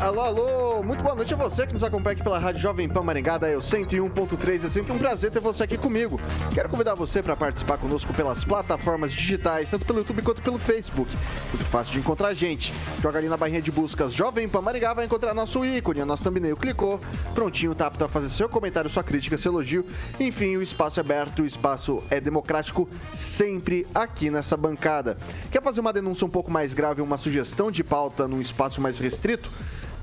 Alô, alô, muito boa noite a você que nos acompanha aqui pela Rádio Jovem Pan Maringá, da Eu 101.3. É sempre um prazer ter você aqui comigo. Quero convidar você para participar conosco pelas plataformas digitais, tanto pelo YouTube quanto pelo Facebook. Muito fácil de encontrar a gente. Joga ali na barrinha de buscas Jovem Pan Maringá, vai encontrar nosso ícone, a nossa thumbnail. Clicou, prontinho, tá apto a fazer seu comentário, sua crítica, seu elogio. Enfim, o espaço é aberto, o espaço é democrático, sempre aqui nessa bancada. Quer fazer uma denúncia um pouco mais grave, uma sugestão de pauta num espaço mais restrito?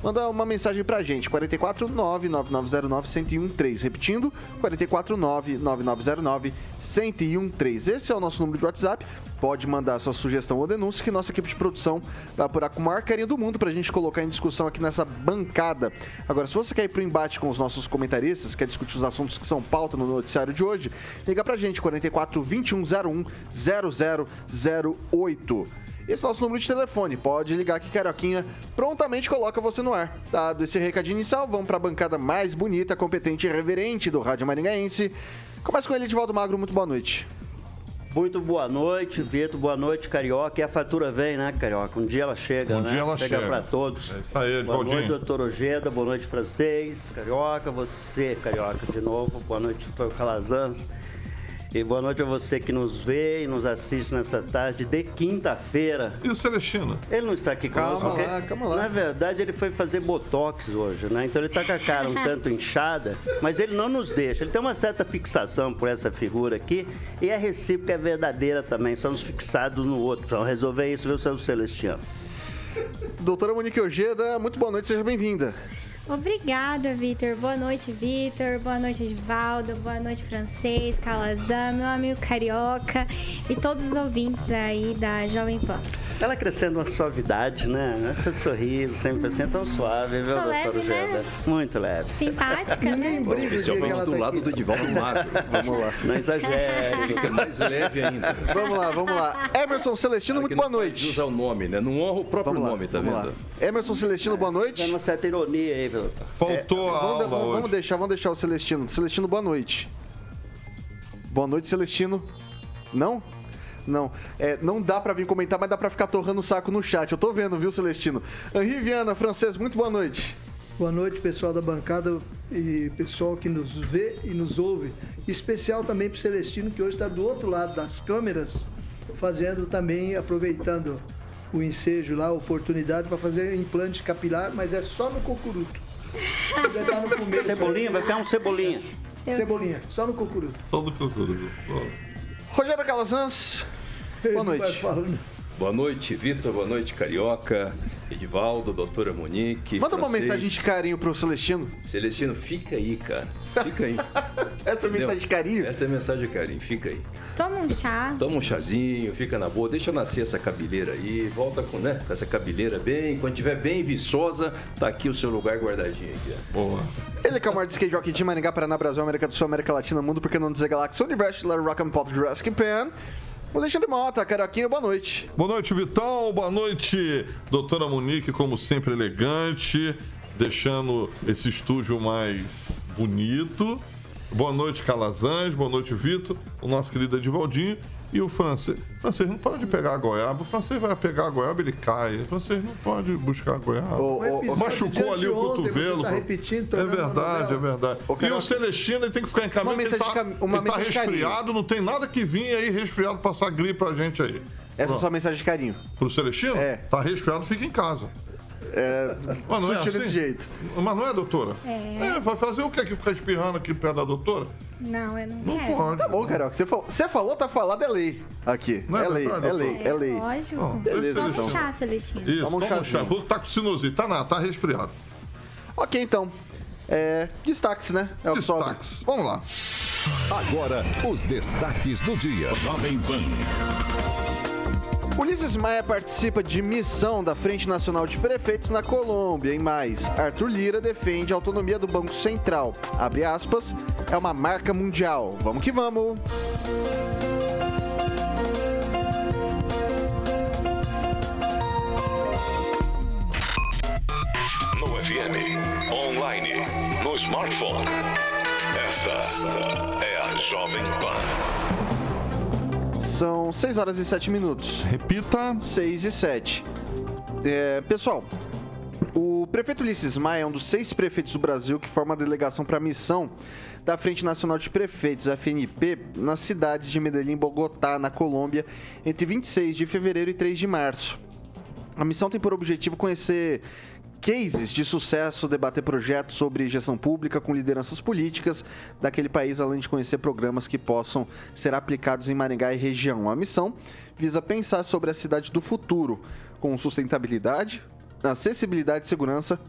Manda uma mensagem pra gente, 449-9909-1013. Repetindo, 449-9909-1013. Esse é o nosso número de WhatsApp. Pode mandar sua sugestão ou denúncia que nossa equipe de produção vai apurar com o maior carinho do mundo pra gente colocar em discussão aqui nessa bancada. Agora, se você quer ir pro embate com os nossos comentaristas, quer discutir os assuntos que são pauta no noticiário de hoje, liga pra gente, 44 2101 0008. Esse é o nosso número de telefone. Pode ligar que Carioquinha prontamente coloca você no ar. Dado esse recado inicial, vamos para a bancada mais bonita, competente e reverente do Rádio Maringaense. Começa com ele, Edivaldo Magro. Muito boa noite. Muito boa noite, Vitor. Boa noite, Carioca. E a fatura vem, né, Carioca? Um dia ela chega, um né? dia ela chega. Chega para todos. É isso aí, Boa noite, doutor Ojeda. Boa noite, francês. Carioca, você, Carioca, de novo. Boa noite, doutor Calazans. E boa noite a você que nos vê e nos assiste nessa tarde de quinta-feira. E o Celestino? Ele não está aqui conosco. Calma lá, calma lá. Na verdade, ele foi fazer botox hoje, né? Então ele está com a cara um tanto inchada, mas ele não nos deixa. Ele tem uma certa fixação por essa figura aqui e a recíproca é verdadeira também. Somos fixados no outro. Então resolver isso, viu, seu Celestino? Doutora Monique Ojeda, muito boa noite, seja bem-vinda. Obrigada, Vitor. Boa noite, Vitor. Boa noite, Edvaldo. Boa noite, Francês, Calazam, meu amigo Carioca e todos os ouvintes aí da Jovem Pan. Ela crescendo uma suavidade, né? Esse sorriso sempre assim, tão suave, viu, Sou leve, Né? Muito leve. Simpática, né? Especialmente do lado do Edivaldo Magro. Vamos lá. Não exagere. Fica mais leve ainda. Vamos lá, vamos lá. Emerson Celestino, muito boa noite. Usa o nome, né? Não honra o próprio nome, tá vendo? lá. Emerson Celestino, boa noite. Tem uma certa ironia aí, Faltou a Vamos, aula vamos- vamos deixar, vamos deixar o Celestino. Celestino, boa noite. Boa noite, Celestino. Não? Não. É, não dá pra vir comentar, mas dá pra ficar torrando o saco no chat. Eu tô vendo, viu, Celestino? Henri Viana, francês, muito boa noite. Boa noite, pessoal da bancada e pessoal que nos vê e nos ouve. Especial também para o Celestino, que hoje está do outro lado das câmeras, fazendo também, aproveitando o ensejo lá, a oportunidade para fazer implante capilar, mas é só no cocuruto. Tá no começo. Cebolinha, vai ficar um cebolinha. Cebolinha, só no cocuruto. Só do Cocuru. Rogério Calazans, boa noite. Boa noite, Vitor. Boa noite, Carioca. Edivaldo, doutora Monique. Manda uma mensagem de carinho pro Celestino. Celestino, fica aí, cara. Fica aí. Essa é mensagem de carinho? Essa é mensagem de carinho. Fica aí. Toma um chá. Toma um chazinho, fica na boa. Deixa nascer essa cabeleira aí. Volta com, né, com essa cabeleira bem. Quando tiver bem viçosa, tá aqui o seu lugar guardadinho aqui. ó. Boa. Ele que é o maior skate jockey de Maringá, Paraná, Brasil, América do Sul, América Latina, Mundo, porque não dizer Galáxia, Universo, Rock and Pop, Jurassic Pan. O Alexandre Mota, Carioquinha, boa noite. Boa noite, Vitão. Boa noite, doutora Monique, como sempre, elegante, deixando esse estúdio mais bonito. Boa noite, Calazans. Boa noite, Vitor. O nosso querido Edivaldinho. E o francês. O francês não pode pegar a goiaba. O francês vai pegar a goiaba, ele cai. O francês não pode buscar a goiaba. Ô, episódio Machucou ali o ontem, cotovelo. Você tá repetindo, é verdade, é verdade. Ô, E o Celestino ele tem que ficar em caminho. uma porque ele tá, cam- uma ele tá mensagem de carinho. resfriado, não tem nada que vir aí resfriado passar gripe pra gente aí. Essa é a sua mensagem de carinho. Pro Celestino? É. Tá resfriado, fica em casa. É, Mas não é assim? desse jeito. Mas não é, doutora? É. vai fazer o que aqui? Ficar espirrando aqui perto da doutora? Não, eu não, Não quero. pode. Tá bom, Carioca. Você falou, você falou, tá falado, é lei. Aqui. Não é é lei, verdade, é lei, é lei. Lógico. Beleza, Toma então. um chá, Celestino. Isso, Toma um chá. chazinho. Falou que tá com sinusite. Tá, não, tá resfriado. Ok, então. É, destaques, né? É o que sobe. Destaques. Vamos lá. Agora, os destaques do dia. Jovem Pan. Ulisses Maia participa de missão da Frente Nacional de Prefeitos na Colômbia. Em mais, Arthur Lira defende a autonomia do Banco Central. Abre aspas, é uma marca mundial. Vamos que vamos! No FM, online, no smartphone. Esta é a Jovem Pan. São 6 horas e 7 minutos. Repita. 6 e 7. É, pessoal, o prefeito Ulisses Maia é um dos seis prefeitos do Brasil que forma a delegação para a missão da Frente Nacional de Prefeitos, FNP, nas cidades de Medellín e Bogotá, na Colômbia, entre 26 de fevereiro e 3 de março. A missão tem por objetivo conhecer cases de sucesso, debater projetos sobre gestão pública com lideranças políticas daquele país, além de conhecer programas que possam ser aplicados em Maringá e região. A missão visa pensar sobre a cidade do futuro, com sustentabilidade, acessibilidade e segurança,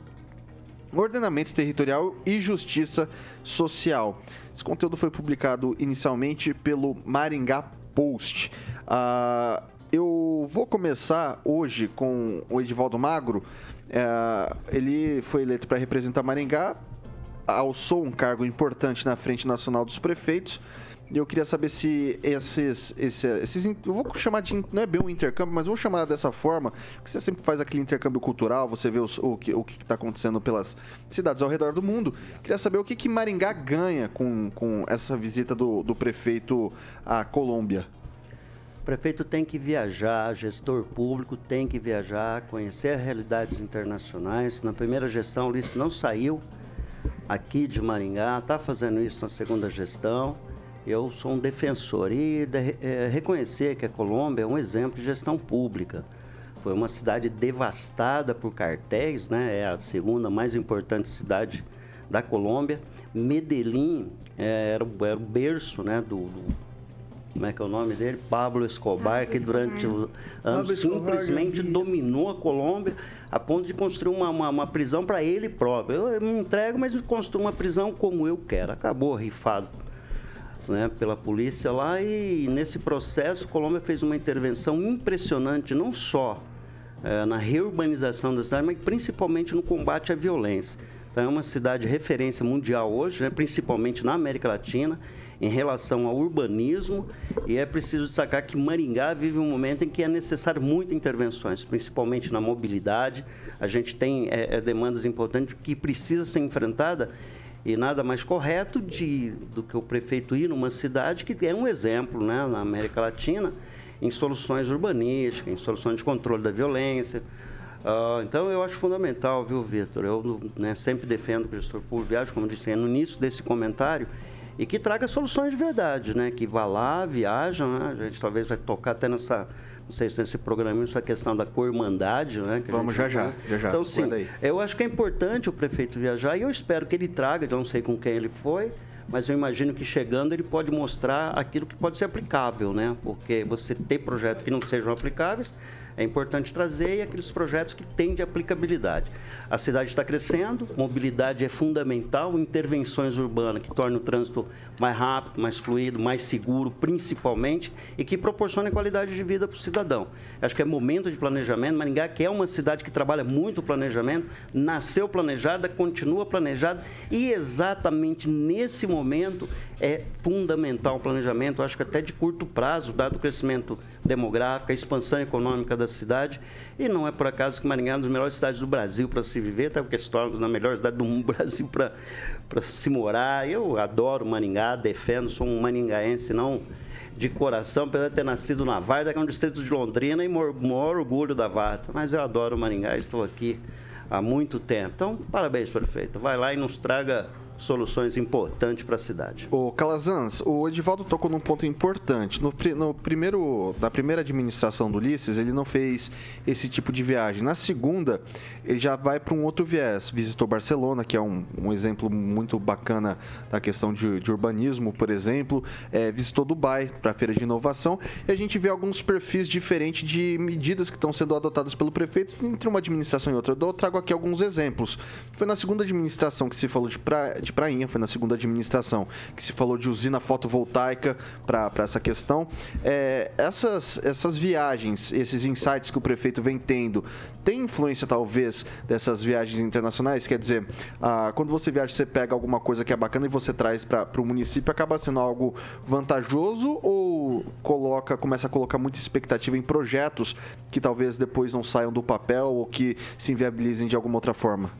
ordenamento territorial e justiça social. Esse conteúdo foi publicado inicialmente pelo Maringá Post. Ah, eu vou começar hoje com o Edivaldo Magro. É, ele foi eleito para representar Maringá, alçou um cargo importante na Frente Nacional dos Prefeitos. E eu queria saber se esses, esse- esses, in- eu vou chamar de, não é bem um intercâmbio, mas vou chamar dessa forma, porque você sempre faz aquele intercâmbio cultural, você vê os- o que o está acontecendo pelas cidades ao redor do mundo. Queria saber o que, que Maringá ganha com, com essa visita do, do prefeito à Colômbia. Prefeito tem que viajar, gestor público tem que viajar, conhecer realidades internacionais. Na primeira gestão, o não saiu aqui de Maringá, está fazendo isso na segunda gestão. Eu sou um defensor e de- eh, reconhecer que a Colômbia é um exemplo de gestão pública. Foi uma cidade devastada por cartéis, né? É a segunda mais importante cidade da Colômbia. Medellín eh, era, era o berço, né? Do, do- como é que é o nome dele? Pablo Escobar, Pablo que durante Escobar. os anos Pablo Escobar simplesmente Gaviria. dominou a Colômbia a ponto de construir uma, uma, uma prisão para ele próprio. Eu, eu me entrego, mas eu construo uma prisão como eu quero. Acabou rifado né, pela polícia lá e nesse processo a Colômbia fez uma intervenção impressionante, não só eh, na reurbanização da cidade, mas principalmente no combate à violência. Então é uma cidade referência mundial hoje, né, principalmente na América Latina, em relação ao urbanismo, e é preciso destacar que Maringá vive um momento em que é necessário muitas intervenções, principalmente na mobilidade. A gente tem eh, eh, demandas importantes que precisa ser enfrentada e nada mais correto de, do que o prefeito ir numa cidade que é um exemplo né, na América Latina em soluções urbanísticas, em soluções de controle da violência. Ah, então, eu acho fundamental, viu, Vitor? Eu né, sempre defendo o gestor público viaje, como eu disse no início desse comentário, e que traga soluções de verdade, né? Que vá lá, viaja, né? A gente talvez vai tocar até nessa, não sei se nesse programa, essa questão da co-irmandade, né? Vamos já, já, já, já. Então, sim, eu acho que é importante o prefeito viajar e eu espero que ele traga, eu não sei com quem ele foi, mas eu imagino que chegando ele pode mostrar aquilo que pode ser aplicável, né? Porque você ter projetos que não sejam aplicáveis é importante trazer e aqueles projetos que têm de aplicabilidade. A cidade está crescendo, mobilidade é fundamental, intervenções urbanas que tornem o trânsito mais rápido, mais fluido, mais seguro, principalmente, e que proporcionem qualidade de vida para o cidadão. Acho que é momento de planejamento. Maringá, que é uma cidade que trabalha muito o planejamento, nasceu planejada, continua planejada, e exatamente nesse momento é fundamental o planejamento, acho que até de curto prazo, dado o crescimento demográfico, a expansão econômica da cidade. E não é por acaso que Maringá é uma das melhores cidades do Brasil para se viver, até porque se torna na melhor cidade do Brasil para se morar. Eu adoro Maringá, defendo, sou um maringaense, não de coração, apesar de ter nascido na Varda, que é um distrito de Londrina, e maior, maior orgulho da Varda. Mas eu adoro Maringá, estou aqui há muito tempo. Então, parabéns, prefeito. Vai lá e nos traga soluções importantes para a cidade. Ô, Calazans, o Edivaldo tocou num ponto importante. No, no primeiro, na primeira administração do Ulisses, ele não fez esse tipo de viagem. Na segunda, ele já vai para um outro viés. Visitou Barcelona, que é um, um exemplo muito bacana da questão de, de urbanismo, por exemplo. É, visitou Dubai para a feira de inovação. E a gente vê alguns perfis diferentes de medidas que estão sendo adotadas pelo prefeito entre uma administração e outra. Eu trago aqui alguns exemplos. Foi na segunda administração que se falou de, pra, de prainha, foi na segunda administração que se falou de usina fotovoltaica para essa questão. É, essas, essas viagens, esses insights que o prefeito vem tendo, tem influência talvez dessas viagens internacionais? Quer dizer, ah, quando você viaja, você pega alguma coisa que é bacana e você traz para o município, acaba sendo algo vantajoso ou coloca, começa a colocar muita expectativa em projetos que talvez depois não saiam do papel ou que se inviabilizem de alguma outra forma?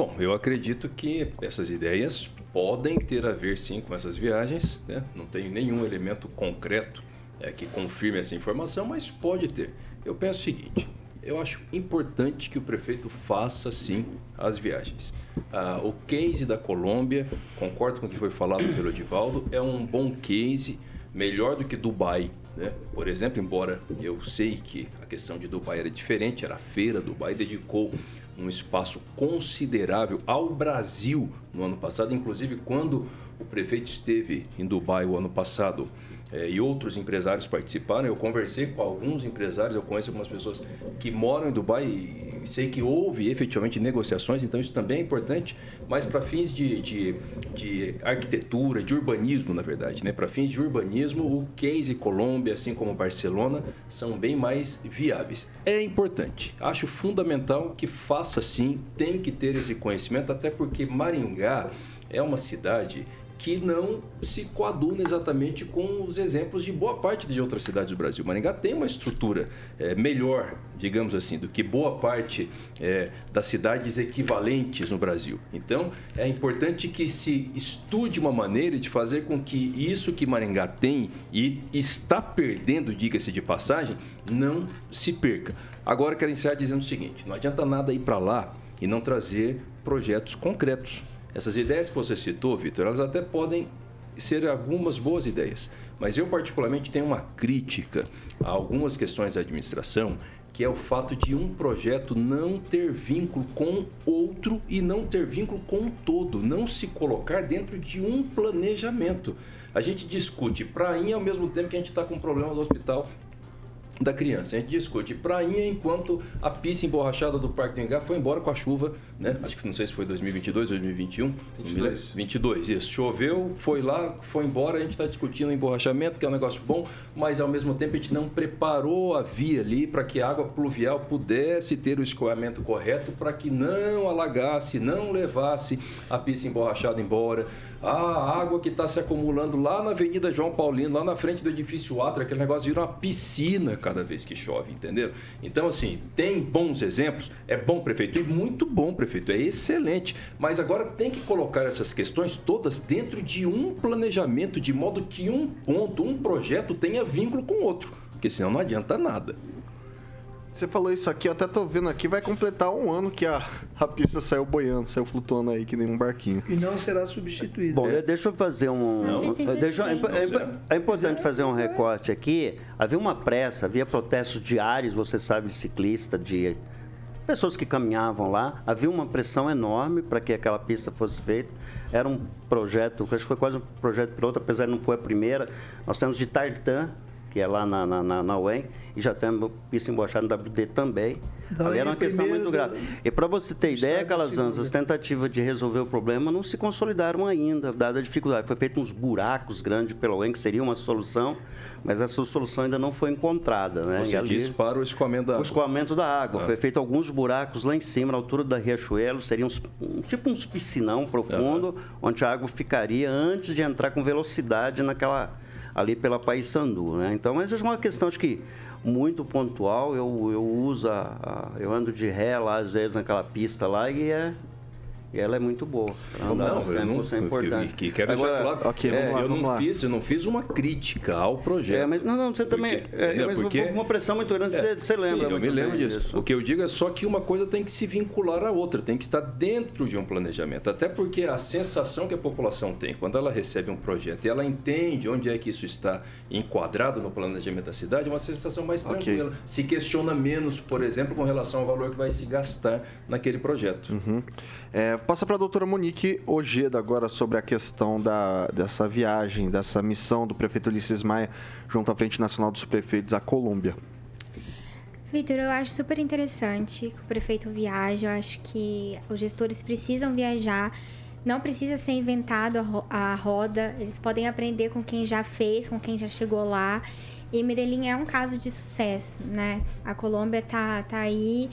Bom, eu acredito que essas ideias podem ter a ver sim com essas viagens. Né? Não tenho nenhum elemento concreto é, que confirme essa informação, mas pode ter. Eu penso o seguinte: eu acho importante que o prefeito faça sim as viagens. Ah, o case da Colômbia, concordo com o que foi falado pelo Edivaldo, é um bom case, melhor do que Dubai. Né? Por exemplo, embora eu sei que a questão de Dubai era diferente, era a feira, Dubai dedicou um espaço considerável ao Brasil no ano passado, inclusive quando o prefeito esteve em Dubai o ano passado eh, e outros empresários participaram, eu conversei com alguns empresários, eu conheço algumas pessoas que moram em Dubai e sei que houve efetivamente negociações, então isso também é importante, mas para fins de, de, de arquitetura, de urbanismo, na verdade, né? para fins de urbanismo, o case Colômbia, assim como Barcelona, são bem mais viáveis. É importante, acho fundamental que faça sim, tem que ter esse conhecimento, até porque Maringá é uma cidade que não se coaduna exatamente com os exemplos de boa parte de outras cidades do Brasil. Maringá tem uma estrutura é, melhor, digamos assim, do que boa parte é, das cidades equivalentes no Brasil. Então, é importante que se estude uma maneira de fazer com que isso que Maringá tem e está perdendo, diga-se de passagem, não se perca. Agora, quero encerrar dizendo o seguinte: não adianta nada ir para lá e não trazer projetos concretos. Essas ideias que você citou, Vitor, elas até podem ser algumas boas ideias, mas eu particularmente tenho uma crítica a algumas questões da administração, que é o fato de um projeto não ter vínculo com outro e não ter vínculo com o todo, não se colocar dentro de um planejamento. A gente discute prainha ao mesmo tempo que a gente está com um problema do hospital da criança. A gente discute prainha enquanto a pista emborrachada do Parque do Engar foi embora com a chuva, né? Acho que não sei se foi 2022 ou 2021. 22. 22, isso. Choveu, foi lá, foi embora, a gente está discutindo o emborrachamento, que é um negócio bom, mas ao mesmo tempo a gente não preparou a via ali para que a água pluvial pudesse ter o escoamento correto para que não alagasse, não levasse a pista emborrachada embora. A água que está se acumulando lá na Avenida João Paulino, lá na frente do edifício Atra, aquele negócio vira uma piscina cada vez que chove, entendeu? Então, assim, tem bons exemplos, é bom prefeito, e muito bom prefeito, é excelente. Mas agora tem que colocar essas questões todas dentro de um planejamento, de modo que um ponto, um projeto tenha vínculo com o outro, porque senão não adianta nada. Você falou isso aqui, eu até tô vendo aqui, vai completar um ano que a, a pista saiu boiando, saiu flutuando aí que nem um barquinho. E não será substituído. Bom, eu- deixa eu fazer um. Não. deixa, é, é- é importante fazer um recorte aqui. Havia uma pressa, havia protestos diários, você sabe, de ciclista, de pessoas que caminhavam lá. Havia uma pressão enorme para que aquela pista fosse feita. Era um projeto, acho que foi quase um projeto piloto, apesar de não foi a primeira. Nós temos de Tartan, que é lá na, na, na, na UEM, e já temos pista embochada no WD também. Da Ali era uma questão muito grave. E para você ter ideia, Calazans, as tentativas de resolver o problema não se consolidaram ainda, dada a dificuldade. Foi feito uns buracos grandes pela UEM, que seria uma solução, mas essa solução ainda não foi encontrada. Né? Você ali- diz para o escoamento da o água. escoamento da água. Ah. Foi feito alguns buracos lá em cima, na altura da Riachuelo. Seria uns, um, tipo uns piscinão profundo, onde a água ficaria antes de entrar com velocidade naquela ali pela Paissandu. Né? Então, mas é uma questão, acho que muito pontual. Eu, eu uso, a, a- eu ando de ré lá, às vezes, naquela pista lá, e é, E ela é muito boa. Andar Não, no eu não, isso é importante. Que, quero deixar claro. é, eu não lá. fiz, eu não fiz uma crítica ao projeto. É, mas não, não, você também. Porque- é, mas Porque- uma pressão muito grande, você, você lembra. Sim, eu me lembro bem disso. O que eu digo é só que uma coisa tem que se vincular à outra, tem que estar dentro de um planejamento. Até porque a sensação que a população tem quando ela recebe um projeto e ela entende onde é que isso está enquadrado no planejamento da cidade, é uma sensação mais tranquila. Se questiona menos, por exemplo, com relação ao valor que vai se gastar naquele projeto. Uhum. É, passa para a doutora Monique Ojeda agora sobre a questão da, dessa viagem, dessa missão do prefeito Ulisses Maia junto à Frente Nacional dos Prefeitos à Colômbia. Vitor, eu acho super interessante que o prefeito viaje. Eu acho que os gestores precisam viajar. Não precisa ser inventado a ro- a roda. Eles podem aprender com quem já fez, com quem já chegou lá. E Medellín é um caso de sucesso, né? A Colômbia tá, tá aí.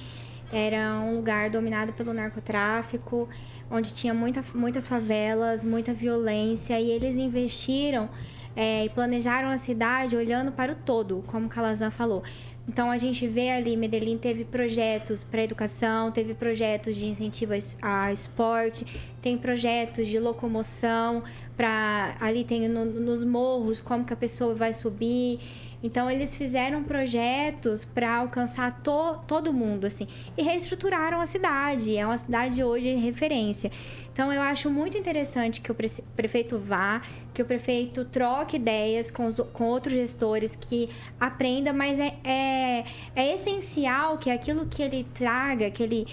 Era um lugar dominado pelo narcotráfico, onde tinha muita, muitas favelas, muita violência. E eles investiram é, e planejaram a cidade olhando para o todo, como Calazan falou. Então a gente vê ali, Medellín teve projetos para educação, teve projetos de incentivo a esporte, tem projetos de locomoção para ali tem no- nos morros como que a pessoa vai subir. Então eles fizeram projetos para alcançar to- todo mundo assim e reestruturaram a cidade. É uma cidade hoje de referência. Então eu acho muito interessante que o pre- prefeito vá, que o prefeito troque ideias com, os- com outros gestores, que aprenda, mas é, é, é essencial que aquilo que ele traga, que ele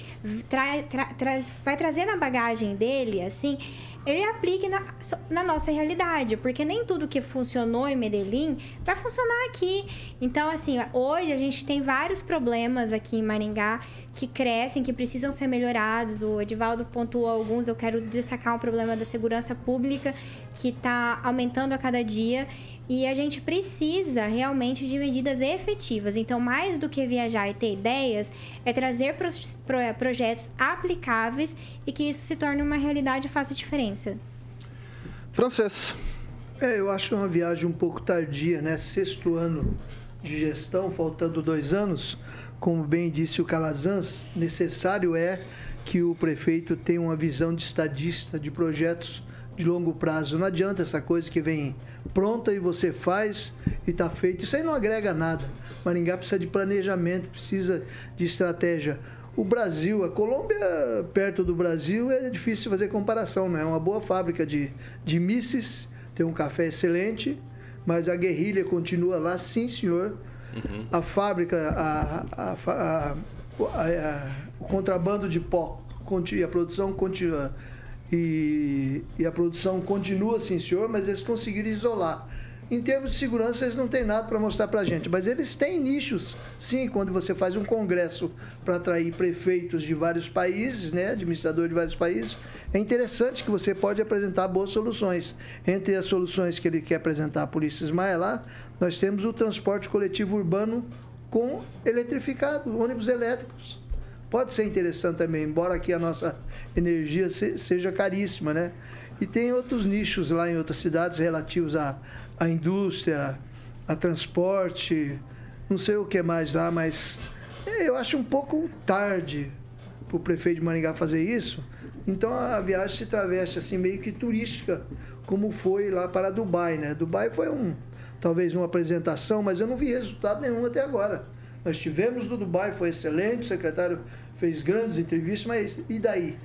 tra- tra- tra- vai trazer na bagagem dele, assim, ele aplique na, na nossa realidade, porque nem tudo que funcionou em Medellín vai funcionar aqui. Então, assim, hoje a gente tem vários problemas aqui em Maringá que crescem, que precisam ser melhorados. O Edivaldo pontuou alguns, eu quero destacar um problema da segurança pública que está aumentando a cada dia. E a gente precisa realmente de medidas efetivas. Então, mais do que viajar e ter ideias, é trazer pro- pro- projetos aplicáveis e que isso se torne uma realidade e faça diferença. Francês. É, eu acho uma viagem um pouco tardia, né? Sexto ano de gestão, faltando dois anos. Como bem disse o Calazans, necessário é que o prefeito tenha uma visão de estadista, de projetos de longo prazo. Não adianta essa coisa que vem pronta e você faz e está feito. Isso aí não agrega nada. Maringá precisa de planejamento, precisa de estratégia. O Brasil, a Colômbia, perto do Brasil, é difícil fazer comparação, né? É uma boa fábrica de, de misses, tem um café excelente, mas a guerrilha continua lá, sim, senhor. A fábrica, a, a, a- o contrabando de pó, a produção continua. E, e a produção continua, sim, senhor, mas eles conseguiram isolar. Em termos de segurança, eles não têm nada para mostrar para a gente, mas eles têm nichos, sim, quando você faz um congresso para atrair prefeitos de vários países, né, administradores de vários países, é interessante que você pode apresentar boas soluções. Entre as soluções que ele quer apresentar a Polícia Ismael lá, nós temos o transporte coletivo urbano com eletrificado, ônibus elétricos. Pode ser interessante também, embora aqui a nossa energia se- seja caríssima, né? E tem outros nichos lá em outras cidades relativos à, à indústria, a transporte, não sei o que mais lá, mas é, eu acho um pouco tarde para o prefeito de Maringá fazer isso. Então a viagem se traveste assim meio que turística, como foi lá para Dubai, né? Dubai foi um talvez uma apresentação, mas eu não vi resultado nenhum até agora. Nós tivemos no Dubai, foi excelente, o secretário fez grandes entrevistas, mas e daí?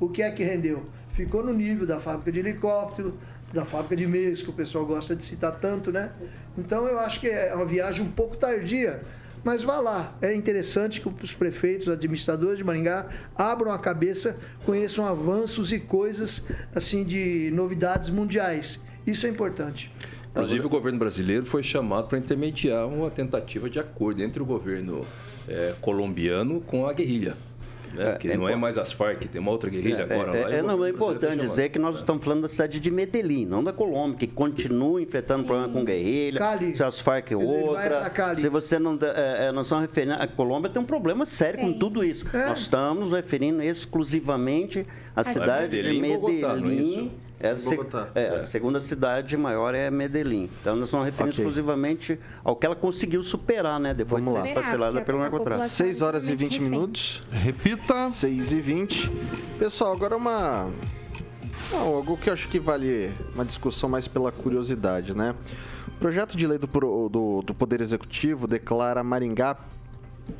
O que é que rendeu? Ficou no nível da fábrica de helicóptero, da fábrica de meios, que o pessoal gosta de citar tanto, né? Então eu acho que é uma viagem um pouco tardia, mas vá lá. É interessante que os prefeitos, administradores de Maringá abram a cabeça, conheçam avanços e coisas assim de novidades mundiais. Isso é importante. Inclusive, o governo brasileiro foi chamado para intermediar uma tentativa de acordo entre o governo eh, colombiano com a guerrilha. Né? É, que é não é mais as Farc, tem uma outra guerrilha agora é, lá. é, e o não, é importante dizer que nós estamos falando da cidade de Medellín, não da Colômbia, que continua enfrentando problema com guerrilha. Cali. Se as Farc é outra. Se você não. É, é, nós estamos referindo. A Colômbia tem um problema sério com tudo isso. É. Nós estamos referindo exclusivamente A cidade Medellín, de não é Medellín isso? é a, Bogotá. é, a segunda cidade maior é Medellín. Então nós estamos referindo Ok. exclusivamente ao que ela conseguiu superar, né? Depois Vamos de lá. ser esfacelada porque pelo narcotráfico. população 6 horas e totalmente 20 refém. minutos. Repita. 6 e 20. Pessoal, agora uma. Não, algo que eu acho que vale uma discussão mais pela curiosidade, né? O projeto de lei do, do, do Poder Executivo declara Maringá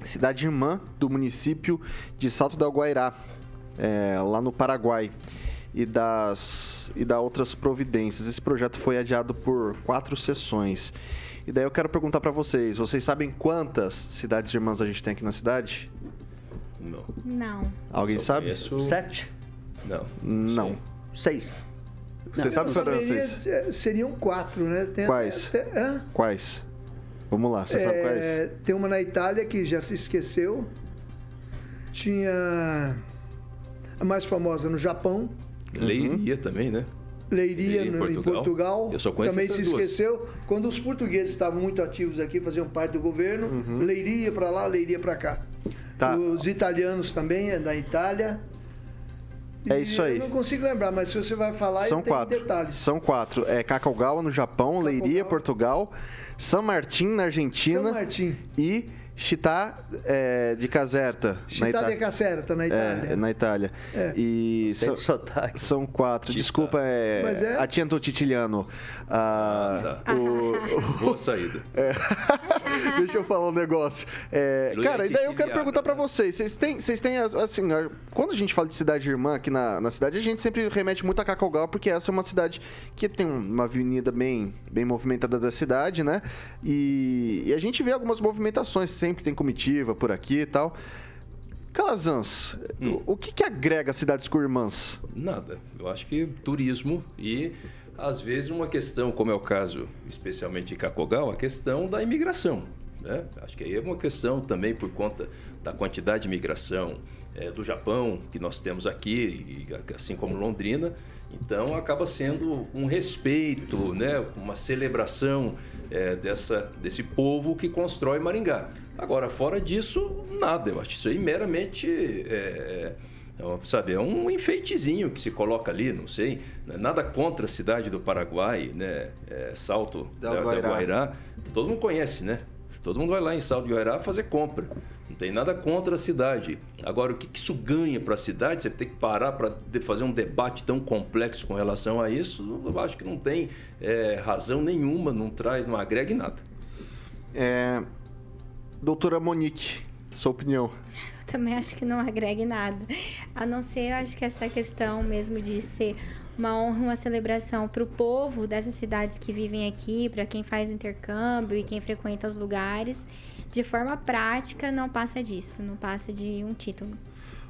cidade irmã do município de Salto del Guairá, é, lá no Paraguai, e das e da outras providências. Esse projeto foi adiado por quatro sessões. E daí eu quero perguntar para vocês, vocês sabem quantas cidades irmãs a gente tem aqui na cidade? Não. Não. Alguém Só sabe? conheço- Sete? Não. Não. sei. Seis. Você sabe, saberia, vocês? é, seriam quatro, né? Tem Quais? até- até-? Quais? Vamos lá, você sabe quais? É, tem uma na Itália que já se esqueceu. Tinha a mais famosa no Japão, Leiria também, né? Leiria, Leiria em no- em Portugal. Portugal. Eu só conheço Também se duas. esqueceu. Quando os portugueses estavam muito ativos aqui, faziam parte do governo, Uhum. Leiria para lá, Leiria para cá. Tá. Os italianos também, é da Itália. É isso aí. Eu não consigo lembrar, mas se você vai falar, São quatro. detalhes. São quatro. É Cacaugawa no Japão, Leiria, Portugal, San Martín na Argentina São Martim. e Chitá é, de Caserta na Città de Itália. Caserta, na Itália. É, na Itália. É. E são, sotaque. são quatro. Desculpa, é, Mas é- Atiento Titiliano. Ah, tá. o- Boa saída. Deixa eu falar um negócio. É, cara, e daí eu quero perguntar pra né? vocês. Vocês têm, vocês têm, assim, a- quando a gente fala de cidade irmã aqui na, na cidade, a gente sempre remete muito a Cacaugal, porque essa é uma cidade que tem uma avenida bem, bem movimentada da cidade, né? E, e a gente vê algumas movimentações, sempre tem comitiva por aqui e tal. Calazans, Hum. o, que que agrega cidades com irmãs? Nada. Eu acho que turismo e, às vezes, uma questão, como é o caso especialmente de Cacogal, a questão da imigração. Né? Acho que aí é uma questão também por conta da quantidade de imigração eh, do Japão que nós temos aqui, e assim como Londrina. Então, acaba sendo um respeito, né? uma celebração eh, dessa, desse povo que constrói Maringá. Agora, fora disso, nada. Eu acho isso aí meramente... eh, então, sabe, é um enfeitezinho que se coloca ali, não sei. né? Nada contra a cidade do Paraguai, né? É, Salto da, da Guairá. Guairá. Todo mundo conhece, né? Todo mundo vai lá em Salto do Guairá fazer compra. Não tem nada contra a cidade. Agora, o que isso ganha para a cidade? Você tem que parar para fazer um debate tão complexo com relação a isso. Eu acho que não tem é, razão nenhuma, não traz, não agrega nada. É, doutora Monique, sua opinião. Eu também acho que não agrega em nada. A não ser, eu acho que essa questão mesmo de ser uma honra, uma celebração para o povo dessas cidades que vivem aqui, para quem faz o intercâmbio e quem frequenta os lugares. De forma prática, não passa disso, não passa de um título.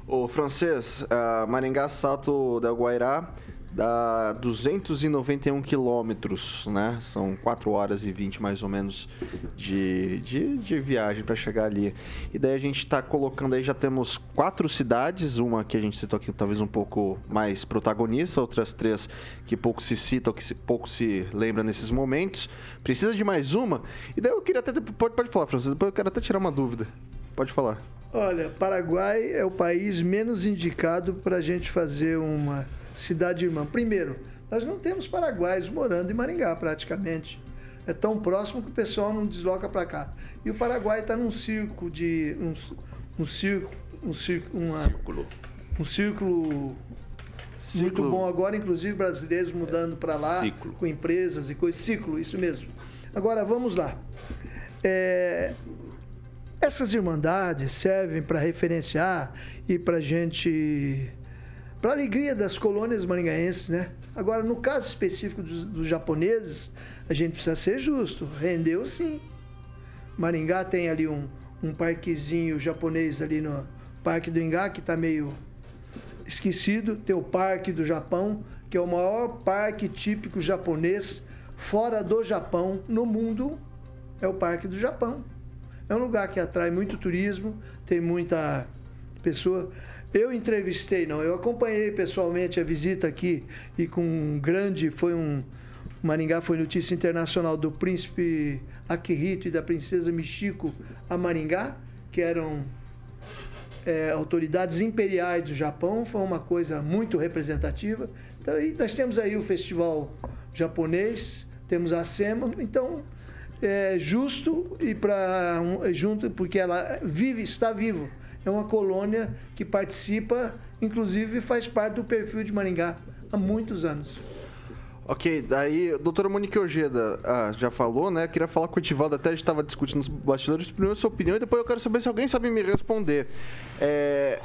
Ô, francês, a Maringá Salto del Guairá dá 291 quilômetros, né? São 4 horas e 20 mais ou menos de, de, de viagem para chegar ali. E daí a gente tá colocando aí, já temos quatro cidades, uma que a gente citou aqui talvez um pouco mais protagonista, outras três que pouco se citam, que se, pouco se lembra nesses momentos. Precisa de mais uma? E daí eu queria até. Pode, pode falar, francês, depois eu quero até tirar uma dúvida. Pode falar. Olha, Paraguai é o país menos indicado para a gente fazer uma cidade irmã. Primeiro, nós não temos paraguaios morando em Maringá, praticamente. É tão próximo que o pessoal não desloca para cá. E o Paraguai está num circo de. Um, um circo. Um circo. Uma, Círculo. um círculo muito bom agora, inclusive brasileiros mudando para lá Ciclo. com empresas e coisas. Ciclo, isso mesmo. Agora vamos lá. É, essas irmandades servem para referenciar e para gente. Para alegria das colônias maringaenses, né? Agora, no caso específico dos, dos japoneses, a gente precisa ser justo. Rendeu sim. Maringá tem ali um, um parquezinho japonês ali no Parque do Ingá, que está meio esquecido. Tem o Parque do Japão, que é o maior parque típico japonês fora do Japão, no mundo, é o Parque do Japão. É um lugar que atrai muito turismo, tem muita pessoa. Eu entrevistei, não, eu acompanhei pessoalmente a visita aqui e com um grande, foi um, Maringá foi notícia internacional do príncipe Akihito e da princesa Michiko a Maringá, que eram é, autoridades imperiais do Japão, foi uma coisa muito representativa. Então, e nós temos aí o festival japonês, temos a SEMA, então é justo e para um, junto porque ela vive, está vivo. É uma colônia que participa, inclusive faz parte do perfil de Maringá há muitos anos. Ok, daí, doutora Monique Ojeda ah, já falou, né? Queria falar com o Etivaldo, até a gente estava discutindo os bastidores. Primeiro, sua opinião, e depois eu quero saber se alguém sabe me responder. É,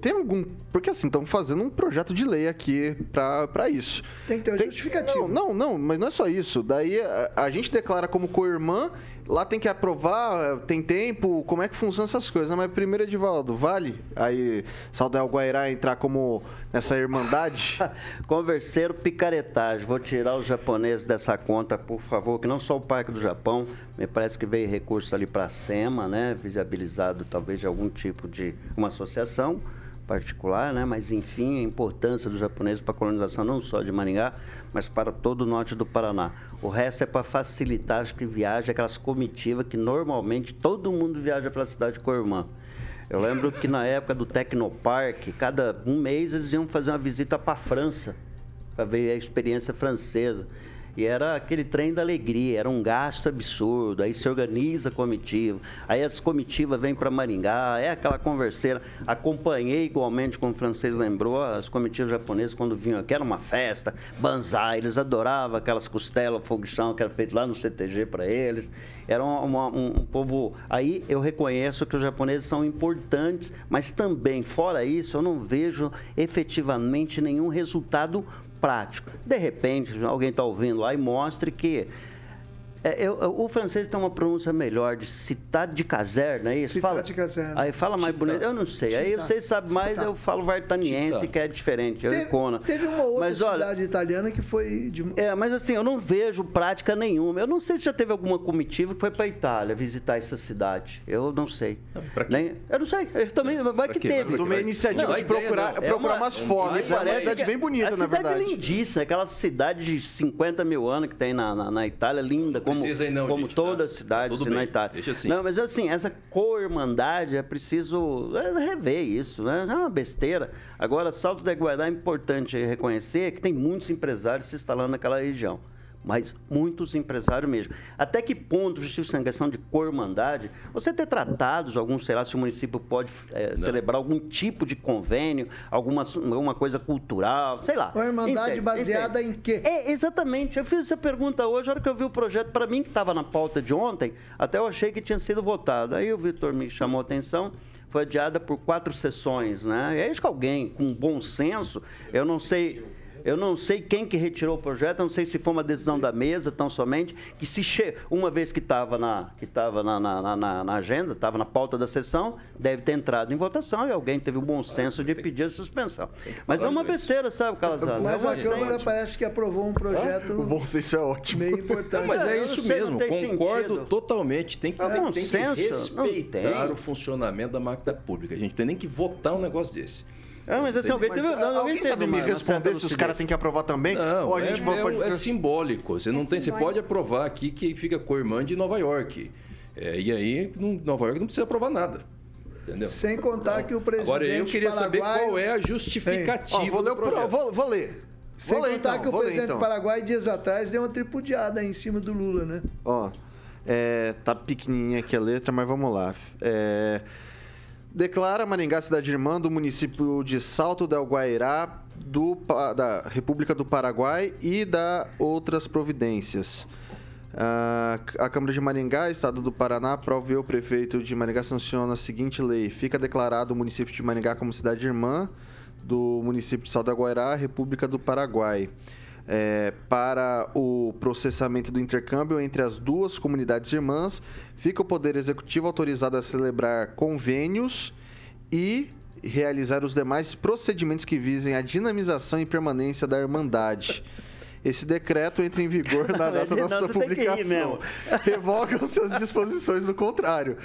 Tem algum. Porque assim, estamos fazendo um projeto de lei aqui para isso. Tem que ter uma justificativa. Não, não, não, mas não é só isso. Daí a, a gente declara como co-irmã, lá tem que aprovar, tem tempo, como é que funcionam essas coisas. Mas primeiro, Edivaldo, vale aí Saudel Guairá entrar como nessa irmandade? Converseiro picaretagem. Vou tirar os japoneses dessa conta, por favor, que não só o Parque do Japão, me parece que veio recurso ali para a SEMA, né? Viabilizado talvez de algum tipo de uma associação particular, né? Mas enfim, a importância dos japoneses para a colonização não só de Maringá, mas para todo o norte do Paraná. O resto é para facilitar as que viajam, aquelas comitivas que normalmente todo mundo viaja para a cidade a irmã. Eu lembro que na época do Tecnopark, cada um mês eles iam fazer uma visita para a França, para ver a experiência francesa. E era aquele trem da alegria, era um gasto absurdo. Aí se organiza a comitiva, aí as comitivas vêm para Maringá, é aquela converseira. Acompanhei igualmente, como o francês lembrou, as comitivas japonesas quando vinham aqui, era uma festa, banzai, eles adoravam aquelas costelas, fogo de chão que era feito lá no CTG para eles. Era uma- um, um povo. Aí eu reconheço que os japoneses são importantes, mas também, fora isso, eu não vejo efetivamente nenhum resultado prático. De repente, alguém está ouvindo lá e mostre que. É, eu- eu- o francês tem uma pronúncia melhor de citar de caser, não é isso? Citar fala, de caser. Aí fala mais bonito. Eu não sei. Aí Citar. vocês sabem mais, eu falo vartaniense, Citar. que é diferente. Eu Teve, icona. teve uma outra Mas olha, cidade italiana que foi de. é, mas assim, eu não vejo prática nenhuma. Eu não sei se já teve alguma comitiva que foi para Itália visitar essa cidade. Eu não sei. pra quê? Nem, eu não sei. Eu também, vai que quê? teve. Que Tomei a Não, iniciativa a de procurar, não. É procurar uma- umas fotos. É uma cidade que- bem bonita, a na cidade verdade. é lindíssima, aquela cidade de 50 mil anos que tem na, na, na Itália, linda, como, precisa não, como gente, toda tá? cidade Tudo assim, bem, na Itália. assim. Não, mas assim, essa co-irmandade é preciso é, rever isso, né? É uma besteira. Agora, Salto da Guará é importante reconhecer que tem muitos empresários se instalando naquela região. Mas muitos empresários mesmo. Até que ponto justifica essa questão de co-irmandade? Você ter tratados, algum, sei lá, se o município pode eh, celebrar algum tipo de convênio, alguma, alguma coisa cultural, sei lá. Entende? baseada Entende? em quê? É, exatamente. Eu fiz essa pergunta hoje, a hora que eu vi o projeto, para mim, que estava na pauta de ontem, até eu achei que tinha sido votado. Aí o Vitor me chamou a atenção, foi adiada por quatro sessões, né? E aí acho que alguém com bom senso, eu não sei. Eu não sei quem que retirou o projeto, eu não sei se foi uma decisão da mesa, tão somente, que se che... uma vez que estava na, que na, na, na- na- agenda, estava na pauta da sessão, deve ter entrado em votação e alguém teve o bom senso de pedir a suspensão. Mas é uma besteira, sabe, Calazar? Mas é a Câmara parece que aprovou um projeto O bom senso é ótimo. meio importante. Não, mas é isso mesmo, concordo sentido. totalmente. Tem que, É bom tem que senso, não respeitar tem. o funcionamento da máquina pública. A gente tem nem que votar um negócio desse. É, mas assim, alguém Mas, teve. ah, não, alguém teve sabe me responder se os caras têm que aprovar também? Não, Ou a é, gente é- pode... é simbólico. Você não É tem, você simbólico. pode aprovar aqui que fica com a irmã de Nova York. É, e aí, não- Nova York não precisa aprovar nada. Entendeu? Sem contar que o presidente Agora eu queria saber paraguaio- qual é a justificativa. Ó, vou, ler pro- vou, vou ler. Sem vou ler contar então, que o ler, presidente então. do Paraguai, dias atrás, deu uma tripudiada aí em cima do Lula, né? Ó, é, tá pequenininha aqui a letra, mas vamos lá. É, declara Maringá cidade irmã do município de Salto del Guairá, do, da República do Paraguai e da outras providências. Ah, a Câmara de Maringá, Estado do Paraná, aprova o prefeito de Maringá sanciona a seguinte lei. Fica declarado o município de Maringá como cidade irmã do município de Salto del Guairá, República do Paraguai. É, para o processamento do intercâmbio entre as duas comunidades irmãs, fica o Poder Executivo autorizado a celebrar convênios e realizar os demais procedimentos que visem a dinamização e permanência da Irmandade. Esse decreto entra em vigor na data da sua publicação. mesmo. Revogam-se as disposições do contrário.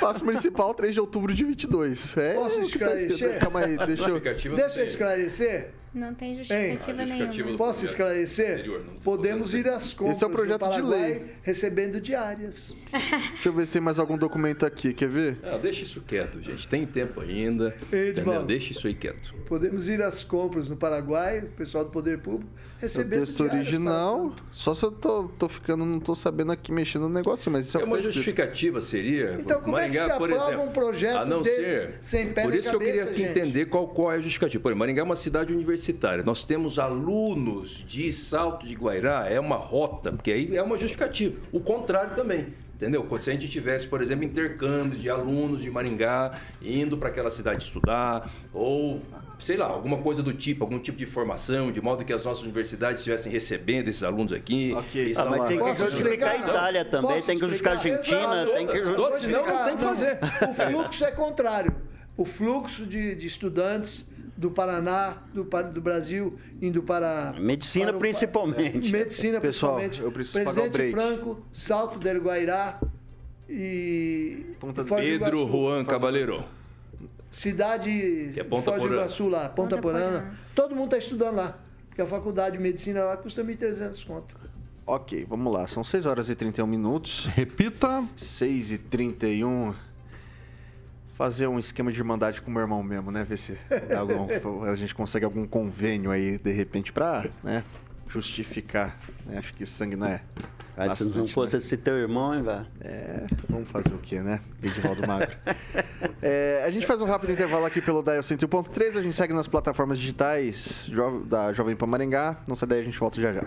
Passo Municipal, 3 de outubro de 22. É, Posso tá esclarecer? Calma aí, deixa eu... Deixa eu esclarecer. Não tem justificativa nenhuma. Posso esclarecer? Podemos ir às compras Esse é um projeto no de Paraguai lei. recebendo diárias. Deixa eu ver se tem mais algum documento aqui, quer ver? Ah, deixa isso quieto, gente. Tem tempo ainda. Edvaldo. Deixa isso aí quieto. Podemos ir às compras no Paraguai, o pessoal do Poder Público, O recebendo texto diárias original, para tanto. só se eu tô, tô ficando, não tô sabendo aqui mexendo no negócio, mas isso é, É o que uma tá justificativa seria. Então, como é que se por aprova exemplo, um projeto a não desse ser, sem pé Por isso que eu cabeça, queria gente? entender qual, qual é a justificativa. Por exemplo, Maringá é uma cidade universitária. Nós temos alunos de Salto de Guairá, é uma rota, porque aí é uma justificativa. O contrário também. Entendeu? Se a gente tivesse, por exemplo, intercâmbios de alunos de Maringá indo para aquela cidade estudar, ou sei lá, alguma coisa do tipo, algum tipo de formação, de modo que as nossas universidades estivessem recebendo esses alunos aqui. Ok, tá Ah, mas tem que Posso justificar a explicar? Itália também, Posso tem que justificar a explicar? Argentina, Exato. tem que justificar. senão não tem que fazer. O fluxo é contrário. O fluxo de, de estudantes do Paraná, do, do Brasil, indo para. Medicina para o- principalmente. Medicina Pessoal, principalmente. eu preciso pagar o Presidente break. Franco, Salto del Guairá e. Ponta do- Foz Pedro Iguaçu. Juan Cabaleiro. Cidade Que é Ponta Foz do Porã. Iguaçu lá, Ponta, Ponta Porã. Porã. Todo mundo está estudando lá. Porque a faculdade de medicina lá custa 1.300 conto. Ok, vamos lá. São 6 horas e 31 minutos. Repita. 6 e 31 Fazer um esquema de irmandade com o meu irmão mesmo, né? Ver se algum- a gente consegue algum convênio aí, de repente, pra né, justificar. né? Acho que sangue não é. Aí, se não bastante, fosse né? esse teu irmão, hein, velho? É, vamos fazer o quê, né? Edivaldo Magro. É, a gente faz um rápido intervalo aqui pelo Dial 101.3, a gente segue nas plataformas digitais da Jovem Pan Maringá. Não sai daí, a gente volta já já.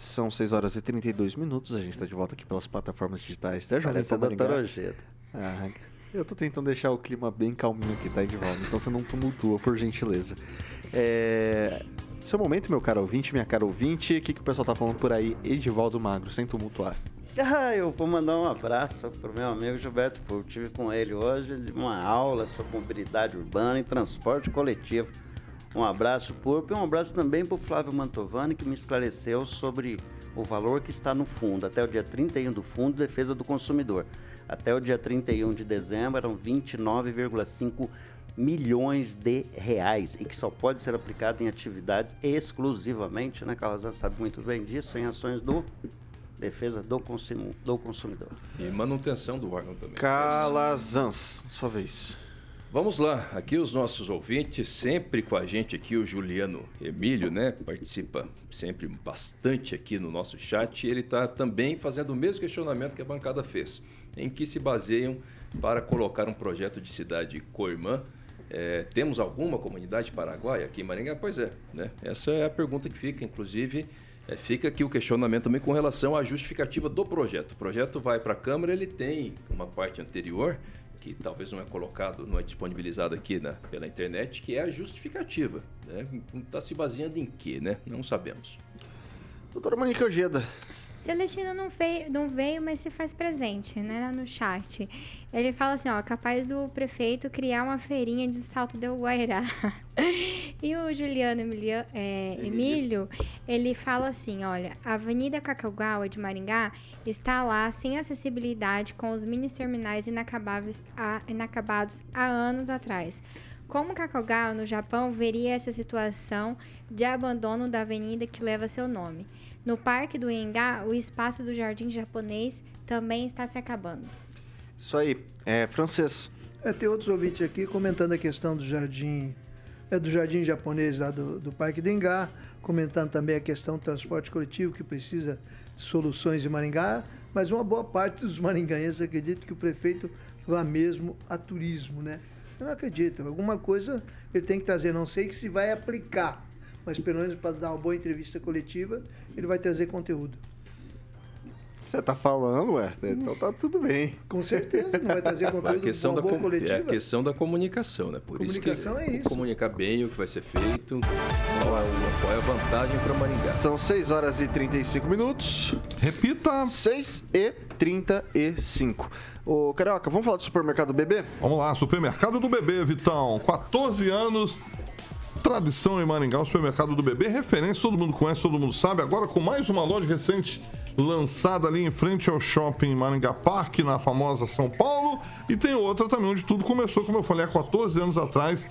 São 6 horas e 32 minutos, a gente tá de volta aqui pelas plataformas digitais da Jovem Pan Maringá. Ah, eu tô tentando deixar o clima bem calminho aqui, tá, Edivaldo? Então você não tumultua, por gentileza. É... Seu momento, meu caro ouvinte, minha cara ouvinte, o que, que o pessoal tá falando por aí? Edivaldo Magro, sem tumultuar. Ah, eu vou mandar um abraço pro meu amigo Gilberto Puro. Tive com ele hoje uma aula sobre mobilidade urbana e transporte coletivo. Um abraço Purpo e um abraço também pro Flávio Mantovani, que me esclareceu sobre o valor que está no fundo. Até o dia 31 do Fundo de Defesa do Consumidor. Até o dia 31 de dezembro eram 29,5 milhões de reais e que só pode ser aplicado em atividades exclusivamente, né, Carlos sabe muito bem disso, em ações do defesa do, consumo, do consumidor. E manutenção do órgão também. Calazans, sua vez. Vamos lá, aqui os nossos ouvintes, sempre com a gente aqui, o Juliano Emílio, né? Participa sempre bastante aqui no nosso chat. Ele está também fazendo o mesmo questionamento que a bancada fez, em que se baseiam para colocar um projeto de cidade co-irmã. É, temos alguma comunidade paraguaia aqui em Maringá? Pois é, né? Essa é a pergunta que fica, inclusive. é, fica aqui o questionamento também com relação à justificativa do projeto. O projeto vai para a Câmara, ele tem uma parte anterior que talvez não é colocado, não é disponibilizado aqui na, pela internet, que é a justificativa. Né? Está se baseando em quê, né? Não sabemos. Doutora Monique Ojeda. Celestino não veio, não veio, mas se faz presente, né, no chat. Ele fala assim, ó, capaz do prefeito criar uma feirinha de salto del Guairá. e o Juliano Emilia- é, Emílio, ele fala assim, olha, a Avenida Cacaugawa de Maringá está lá sem acessibilidade com os mini terminais inacabáveis há- inacabados há anos atrás. Como Kakagawa, no Japão, veria essa situação de abandono da avenida que leva seu nome? No Parque do Enga, o espaço do Jardim Japonês também está se acabando. Isso aí, é francês. É, tem outros ouvintes aqui comentando a questão do jardim, é, do jardim japonês lá do, do Parque do Engá, comentando também a questão do transporte coletivo que precisa de soluções em Maringá, mas uma boa parte dos maringaenses acredita que o prefeito vá mesmo a turismo, né? Eu não acredito. Alguma coisa ele tem que trazer. Não sei que se vai aplicar, mas pelo menos para dar uma boa entrevista coletiva, ele vai trazer conteúdo. Você tá falando, ué? Então tá tudo bem. Com certeza, não vai trazer A conteúdo questão, uma da, boa com- é a coletiva. questão da comunicação, né? Por Comunicação isso que é isso. comunicar bem o que vai ser feito, qual é, qual é a vantagem para Maringá. São 6 horas e 35 minutos. Repita. 6 e 35. Ô, Carioca, vamos falar do supermercado bebê? Vamos lá, supermercado do bebê, Vitão. 14 anos, tradição em Maringá, o supermercado do bebê, referência, todo mundo conhece, todo mundo sabe. Agora com mais uma loja recente lançada ali em frente ao shopping Maringá Park, na famosa São Paulo. E tem outra também, onde tudo começou, como eu falei, há 14 anos atrás.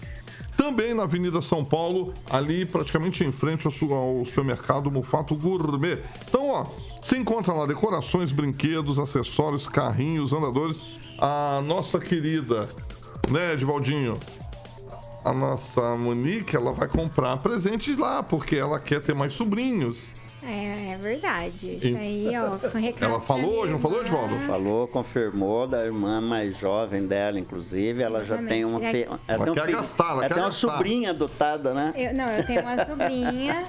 Também na Avenida São Paulo, ali praticamente em frente ao, su- ao supermercado Mufato Gourmet. Então, ó, você encontra lá decorações, brinquedos, acessórios, carrinhos, andadores. A nossa querida, né, Edivaldinho? A nossa Monique, ela vai comprar presentes lá, porque ela quer ter mais sobrinhos. É, é verdade. Isso E- aí, ó. um recado Ela falou hoje, não falou. Edvaldo? Falou, confirmou da irmã mais jovem dela, inclusive. Ela já tem uma. Exatamente. fi- Ela tem um quer filho- gastar, ela ela quer tem uma gastar. sobrinha adotada, né? Eu, não, eu tenho uma sobrinha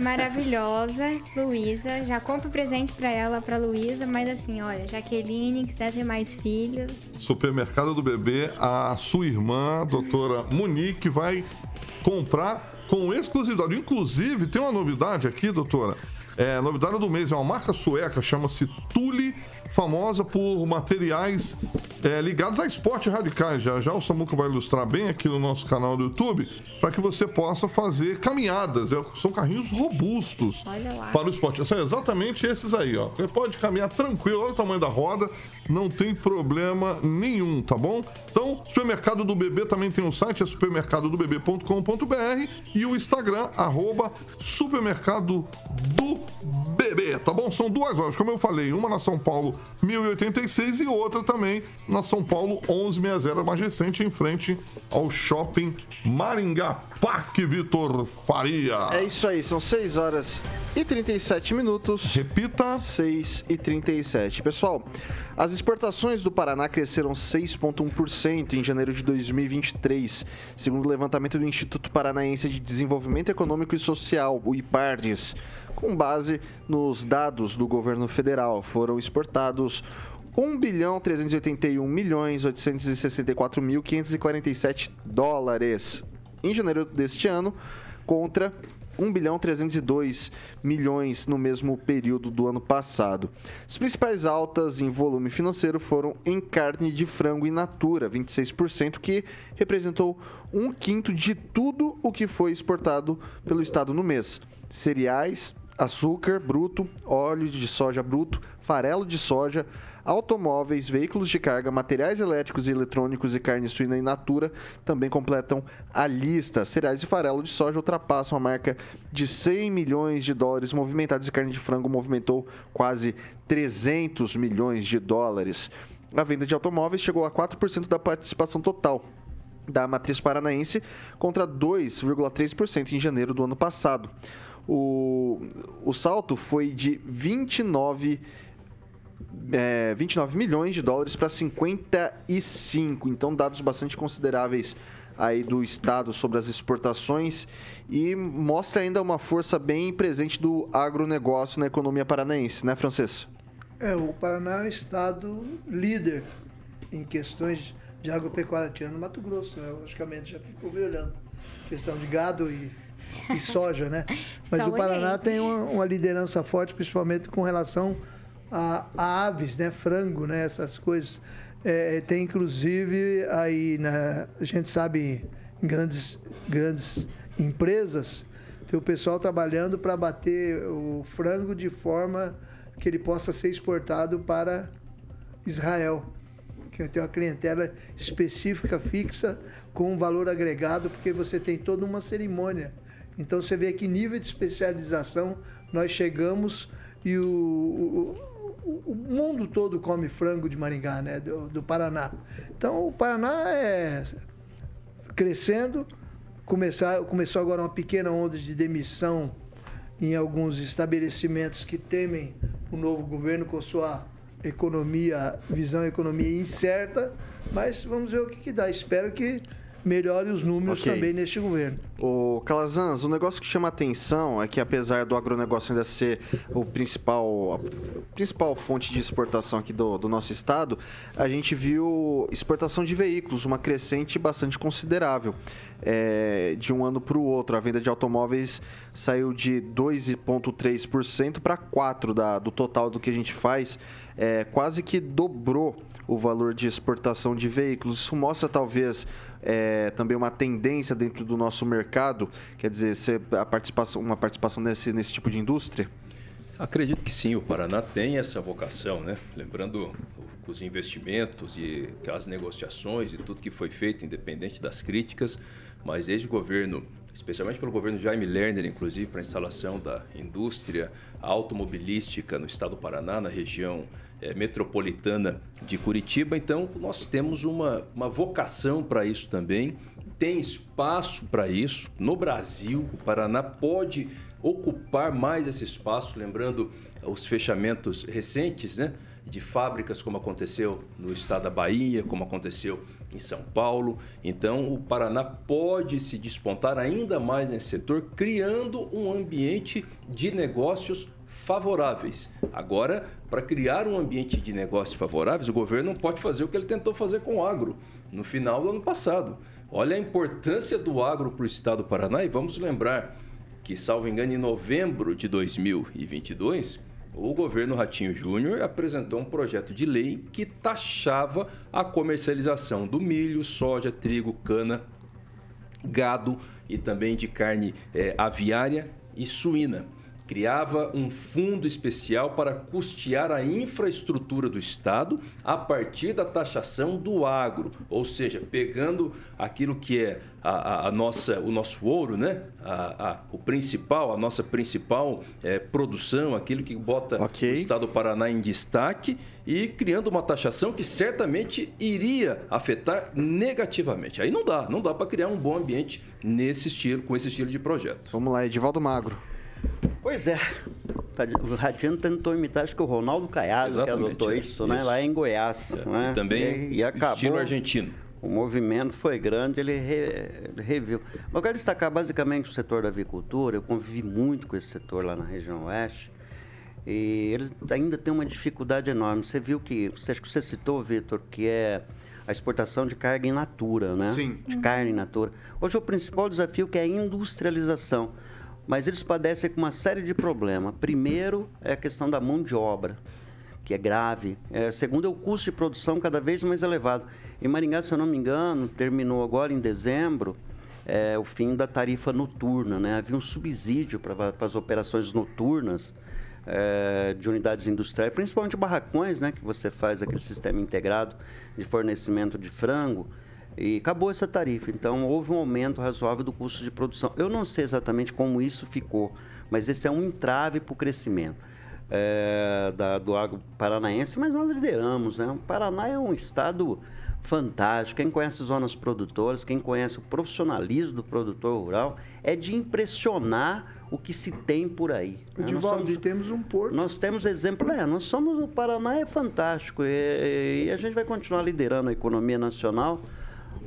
maravilhosa, Luísa. Já compro presente pra ela, pra Luísa, mas assim, olha, Jaqueline, quiser ter mais filhos, Supermercado do Bebê, a sua irmã, a doutora Monique, vai comprar com exclusividade. Inclusive, tem uma novidade aqui, doutora. É, novidade do mês é uma marca sueca, chama-se Tule, famosa por materiais é, ligados a esporte radicais. Já já o Samuca vai ilustrar bem aqui no nosso canal do YouTube, para que você possa fazer caminhadas. É, são carrinhos robustos para o esporte. São exatamente esses aí, ó. Você pode caminhar tranquilo, olha o tamanho da roda, não tem problema nenhum, tá bom? Então, supermercado do bebê também tem o site, é supermercadodobebê.com.br e o Instagram, arroba supermercado do bebê, tá bom? São duas lojas, como eu falei, uma na São Paulo 1086 e outra também na São Paulo 1160, mais recente, em frente ao shopping Maringá Parque Vitor Faria. É isso aí, são 6 horas e 37 minutos. Repita. 6 e 37. Pessoal, as exportações do Paraná cresceram 6,1% em janeiro de 2023, segundo o levantamento do Instituto Paranaense de Desenvolvimento Econômico e Social, o IPARDES. Com base nos dados do governo federal, foram exportados 1 bilhão 381 milhões 864 mil 547 dólares em janeiro deste ano contra 1 bilhão 302 milhões no mesmo período do ano passado. As principais altas em volume financeiro foram em carne de frango in natura, 26%, que representou um quinto de tudo o que foi exportado pelo estado no mês. Cereais, açúcar bruto, óleo de soja bruto, farelo de soja, automóveis, veículos de carga, materiais elétricos e eletrônicos e carne suína in natura também completam a lista. Cereais e farelo de soja ultrapassam a marca de 100 milhões de dólares movimentados e carne de frango movimentou quase 300 milhões de dólares. A venda de automóveis chegou a 4% da participação total da matriz paranaense contra 2,3% em janeiro do ano passado. O, o salto foi de 29, é, 29 milhões de dólares para 55. Então, dados bastante consideráveis aí do Estado sobre as exportações e mostra ainda uma força bem presente do agronegócio na economia paranaense, né, Francês? É, o Paraná é um estado líder em questões de agropecuária, tirando Mato Grosso, né? logicamente, já ficou me olhando. Questão de gado e, e soja, né? Mas o Paraná tem uma, uma liderança forte, principalmente com relação a, a aves, né? Frango, né? Essas coisas. É, tem inclusive aí, na, a gente sabe, grandes, grandes empresas, tem o pessoal trabalhando para bater o frango de forma que ele possa ser exportado para Israel. Que tem uma clientela específica, fixa, com um valor agregado, porque você tem toda uma cerimônia. Então você vê que nível de especialização nós chegamos e o, o, o- mundo todo come frango de Maringá, né? Do, do Paraná. Então o Paraná é crescendo. Começar, começou agora uma pequena onda de demissão em alguns estabelecimentos que temem o novo governo com sua economia, visão economia incerta, mas vamos ver o que, que dá. Espero que melhore os números Ok. também neste governo. O Calazans, o negócio que chama atenção é que apesar do agronegócio ainda ser o principal, a principal fonte de exportação aqui do, do nosso estado, a gente viu exportação de veículos, uma crescente bastante considerável. É, de um ano para o outro, a venda de automóveis saiu de 2,3% para 4% da, do total do que a gente faz, é, quase que dobrou o valor de exportação de veículos. Isso mostra talvez é, também uma tendência dentro do nosso mercado, quer dizer, ser a participação, uma participação nesse, nesse tipo de indústria? Acredito que sim, o Paraná tem essa vocação, né? Lembrando os investimentos e as negociações e tudo que foi feito, independente das críticas, mas desde o governo, especialmente pelo governo Jaime Lerner, inclusive para a instalação da indústria automobilística no estado do Paraná, na região eh, metropolitana de Curitiba, então nós temos uma, uma vocação para isso também, tem espaço para isso no Brasil, o Paraná pode ocupar mais esse espaço, lembrando os fechamentos recentes, né? De fábricas, como aconteceu no estado da Bahia, como aconteceu em São Paulo. Então, o Paraná pode se despontar ainda mais nesse setor, criando um ambiente de negócios favoráveis. Agora, para criar um ambiente de negócios favoráveis, o governo não pode fazer o que ele tentou fazer com o agro no final do ano passado. Olha a importância do agro para o estado do Paraná e vamos lembrar que, salvo engano, em novembro de 2022, o governo Ratinho Júnior apresentou um projeto de lei que taxava a comercialização do milho, soja, trigo, cana, gado e também de carne eh, aviária e suína. Criava um fundo especial para custear a infraestrutura do Estado a partir da taxação do agro, ou seja, pegando aquilo que é a, a- a nossa, o nosso ouro, né? A- o principal, a nossa principal eh, produção, aquilo que bota o Estado do Paraná em destaque e criando uma taxação que certamente iria afetar negativamente. Aí não dá, não dá para criar um bom ambiente nesse estilo, com esse estilo de projeto. Vamos lá, Edivaldo Magro. Pois é. O Ratinho tentou imitar, acho que o Ronaldo Caiado que Exatamente, adotou é. isso, né? Isso. Lá em Goiás. É, né? e também e, e acabou, estilo argentino. O movimento foi grande, ele, re- ele reviu. Mas eu quero destacar basicamente o setor da avicultura. Eu convivi muito com esse setor lá na região oeste. E eles ainda têm uma dificuldade enorme. Você viu que, você, acho que você citou, Vitor, que é a exportação de carga in natura, né? Sim. De carne in natura. Hoje o principal desafio que é a industrialização. Mas eles padecem com uma série de problemas. Primeiro é a questão da mão de obra, que é grave. É, segundo é o custo de produção cada vez mais elevado. Em Maringá, se eu não me engano, terminou agora em dezembro é, o fim da tarifa noturna. Né? Havia um subsídio para as operações noturnas é, de unidades industriais, principalmente barracões, né, que você faz aquele sistema integrado de fornecimento de frango. E acabou essa tarifa. Então, houve um aumento razoável do custo de produção. Eu não sei exatamente como isso ficou, mas esse é um entrave para o crescimento é, da- do agro paranaense, mas nós lideramos. Né? O Paraná é um estado fantástico. Quem conhece zonas produtoras, quem conhece o profissionalismo do produtor rural, é de impressionar o que se tem por aí. né? Nós Edivaldo, somos- e temos um porto. nós temos exemplo, é, nós somos, o Paraná é fantástico e, e a gente vai continuar liderando a economia nacional,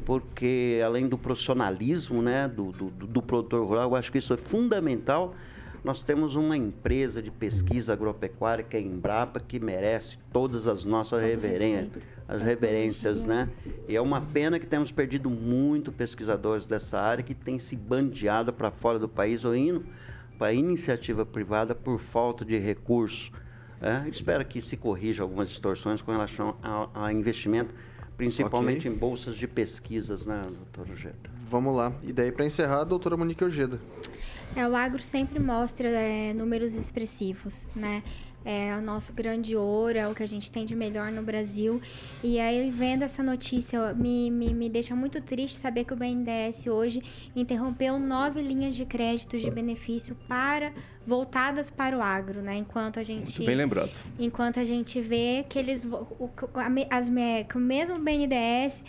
porque além do profissionalismo né, do, do, do produtor rural, eu acho que isso é fundamental. Nós temos uma empresa de pesquisa agropecuária, que é a Embrapa, que merece todas as nossas reverências, as reverências, né? E é uma pena que temos perdido muito pesquisadores dessa área que têm se bandeado para fora do país ou indo para iniciativa privada por falta de recursos. É, espero que se corrija algumas distorções com relação a, a investimento, principalmente Ok. em bolsas de pesquisas, né, doutor Geta? Vamos lá. E daí, para encerrar, a doutora Monique Ojeda. É, o agro sempre mostra é, números expressivos, né? É o nosso grande ouro, é o que a gente tem de melhor no Brasil. E aí, vendo essa notícia, me, me, me deixa muito triste saber que o BNDES hoje interrompeu nove linhas de créditos de benefício para voltadas para o agro, né? Enquanto a gente Muito bem lembrado. enquanto a gente vê que eles o, as, que o mesmo BNDES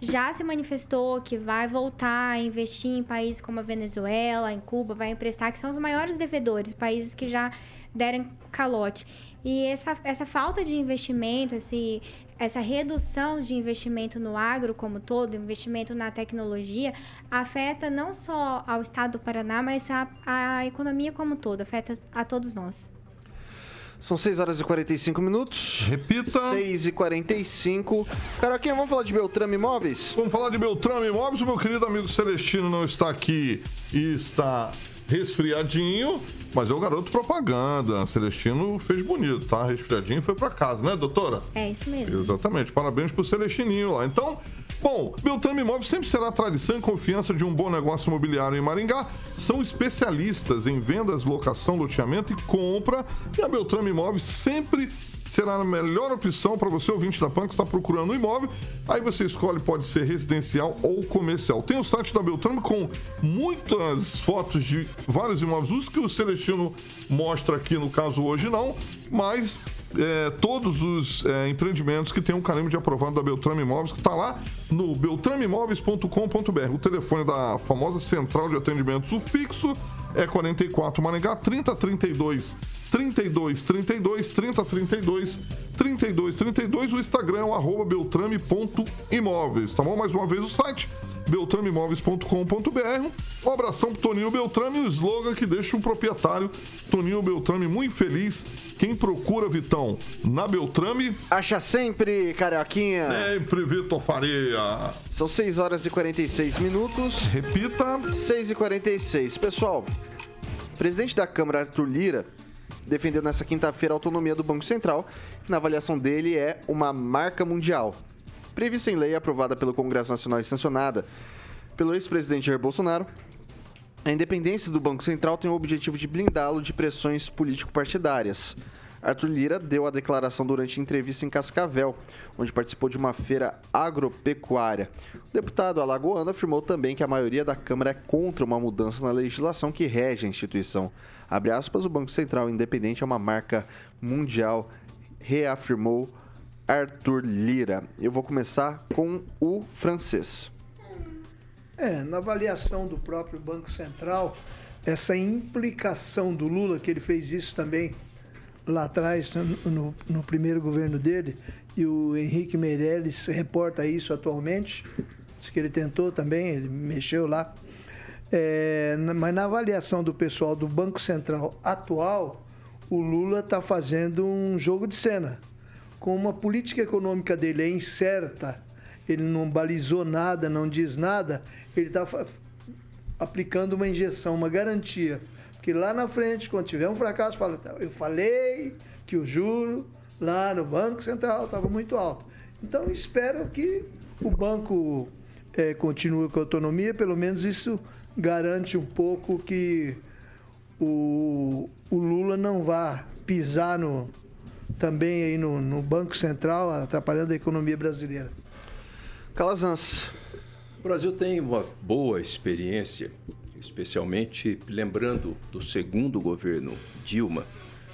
já se manifestou que vai voltar a investir em países como a Venezuela, em Cuba, vai emprestar, que são os maiores devedores, países que já deram calote. E essa, essa falta de investimento, esse, essa redução de investimento no agro como todo, investimento na tecnologia, afeta não só ao estado do Paraná, mas a, a economia como todo, afeta a todos nós. São 6 horas e 45 minutos. Repita. 6 e 45. Caroquinha, vamos falar de Beltrame Imóveis? Vamos falar de Beltrame Imóveis. O meu querido amigo Celestino não está aqui e está resfriadinho, mas é o garoto propaganda. Celestino fez bonito, tá? Resfriadinho e foi para casa, né, doutora? É isso mesmo. Exatamente. Parabéns pro Celestininho lá. Então, Bom, Beltrame Imóveis sempre será a tradição e confiança de um bom negócio imobiliário em Maringá. São especialistas em vendas, locação, loteamento e compra. E a Beltrame Imóveis sempre será a melhor opção para você, ouvinte da PAN, que está procurando um imóvel. Aí você escolhe, pode ser residencial ou comercial. Tem o site da Beltrame com muitas fotos de vários imóveis, os que o Celestino mostra aqui, no caso hoje não, mas é, todos os é, empreendimentos que tem um carimbo de aprovado da Beltrame Imóveis, que está lá no beltrameimóveis.com.br. O telefone da famosa central de atendimentos, o fixo, é 44 Maringá 3032 32 32 30 32 32 32. O Instagram é o arroba beltrame.imóveis, tá bom? Mais uma vez o site beltrameimóveis.com.br. Um abração pro Toninho Beltrame e o slogan que deixa um proprietário, Toninho Beltrame, muito feliz. Quem procura, Vitão, na Beltrame... Acha sempre, Carioquinha. Sempre, Vitor Faria. São 6 horas e 46 minutos. Repita. 6 e 46. Pessoal, o presidente da Câmara, Arthur Lira, defendeu nessa quinta-feira a autonomia do Banco Central, que na avaliação dele é uma marca mundial. Prevista em lei aprovada pelo Congresso Nacional e sancionada pelo ex-presidente Jair Bolsonaro, a independência do Banco Central tem o objetivo de blindá-lo de pressões político-partidárias. Arthur Lira deu a declaração durante entrevista em Cascavel, onde participou de uma feira agropecuária. O deputado alagoano afirmou também que a maioria da Câmara é contra uma mudança na legislação que rege a instituição. Abre aspas, o Banco Central Independente é uma marca mundial, reafirmou Arthur Lira. Eu vou começar com o francês. É, na avaliação do próprio Banco Central, essa implicação do Lula, que ele fez isso também lá atrás, no, no primeiro governo dele, e o Henrique Meirelles reporta isso atualmente, diz que ele tentou também, ele mexeu lá. É, mas na avaliação do pessoal do Banco Central atual, o Lula está fazendo um jogo de cena. Como a política econômica dele é incerta, ele não balizou nada, não diz nada, ele está aplicando uma injeção, uma garantia. Porque lá na frente, quando tiver um fracasso, fala, "Tá, eu falei que o juro lá no Banco Central estava muito alto. Então espero que o banco é, continue com a autonomia, pelo menos isso garante um pouco que o, o Lula não vá pisar no, também aí no, no Banco Central, atrapalhando a economia brasileira. Calazans. O Brasil tem uma boa experiência, especialmente lembrando do segundo governo Dilma,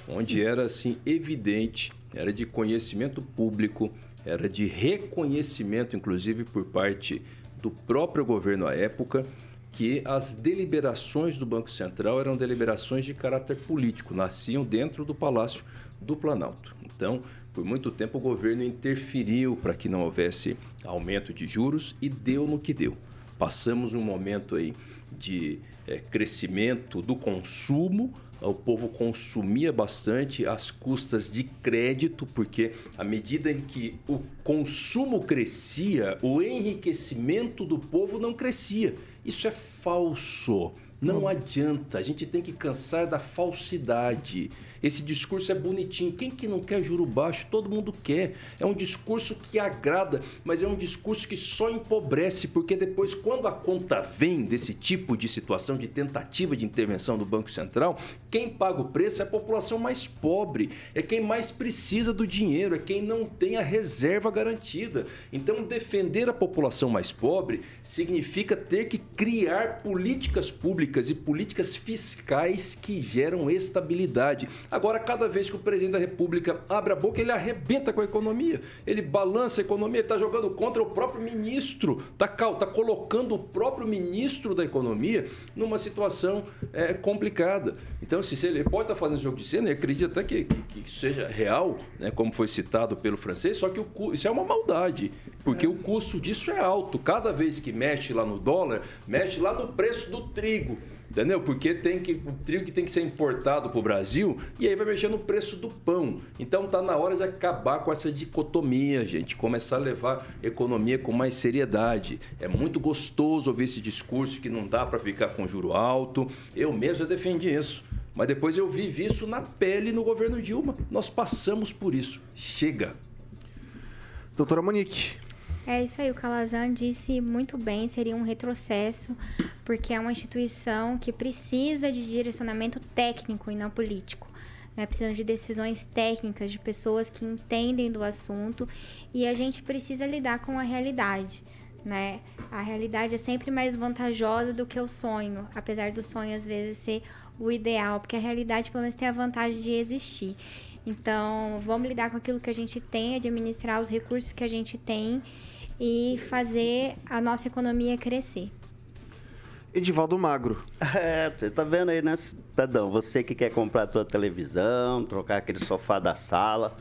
onde era assim evidente, era de conhecimento público, era de reconhecimento, inclusive por parte do próprio governo à época, que as deliberações do Banco Central eram deliberações de caráter político, nasciam dentro do Palácio do Planalto. Então, por muito tempo o governo interferiu para que não houvesse aumento de juros e deu no que deu. Passamos um momento aí de é, crescimento do consumo, o povo consumia bastante às custas de crédito, porque à medida em que o consumo crescia, o enriquecimento do povo não crescia. Isso é falso. Não adianta, a gente tem que cansar da falsidade. Esse discurso é bonitinho. Quem que não quer juro baixo? Todo mundo quer. É um discurso que agrada, mas é um discurso que só empobrece, porque depois, quando a conta vem desse tipo de situação de tentativa de intervenção do Banco Central, quem paga o preço é a população mais pobre, é quem mais precisa do dinheiro, é quem não tem a reserva garantida. Então, defender a população mais pobre significa ter que criar políticas públicas e políticas fiscais que geram estabilidade. Agora, cada vez que o presidente da República abre a boca, ele arrebenta com a economia, ele balança a economia, ele está jogando contra o próprio ministro, está tá colocando o próprio ministro da Economia numa situação é, complicada. Então, se ele pode estar tá fazendo jogo de cena, e acredita até que, que, que seja real, né, como foi citado pelo francês, só que o, isso é uma maldade, porque o custo disso é alto. Cada vez que mexe lá no dólar, mexe lá no preço do trigo. Entendeu? Porque tem que, o trigo que tem que ser importado para o Brasil e aí vai mexer no preço do pão. Então tá na hora de acabar com essa dicotomia, gente. Começar a levar economia com mais seriedade. É muito gostoso ouvir esse discurso que não dá para ficar com juro alto. Eu mesmo já defendi isso. Mas depois eu vivi isso na pele no governo Dilma. Nós passamos por isso. Chega. Doutora Monique. É isso aí, o Calazan disse muito bem, seria um retrocesso, porque é uma instituição que precisa de direcionamento técnico e não político. Né? Precisa de decisões técnicas, de pessoas que entendem do assunto e a gente precisa lidar com a realidade. Né? A realidade é sempre mais vantajosa do que o sonho, apesar do sonho às vezes ser o ideal, porque a realidade pelo menos tem a vantagem de existir. Então, vamos lidar com aquilo que a gente tem, administrar os recursos que a gente tem e fazer a nossa economia crescer. Edivaldo Magro. É, você tá vendo aí, né, cidadão? Você que quer comprar a tua televisão, trocar aquele sofá da sala,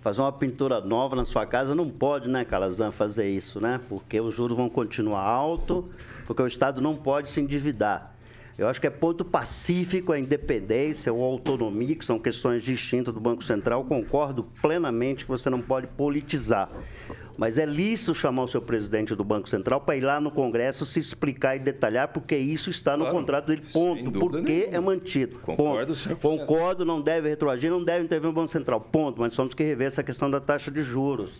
fazer uma pintura nova na sua casa, não pode, né, Calazan, fazer isso, né? Porque os juros vão continuar alto, porque o Estado não pode se endividar. Eu acho que é ponto pacífico a independência ou a autonomia, que são questões distintas do Banco Central. Concordo plenamente que você não pode politizar. Mas é lícito chamar o seu presidente do Banco Central para ir lá no Congresso se explicar e detalhar, porque isso está no claro, contrato dele, ponto. Porque é mantido. Concordo, ponto. Concordo, não deve retroagir, não deve intervir no Banco Central, ponto. Mas temos que rever essa questão da taxa de juros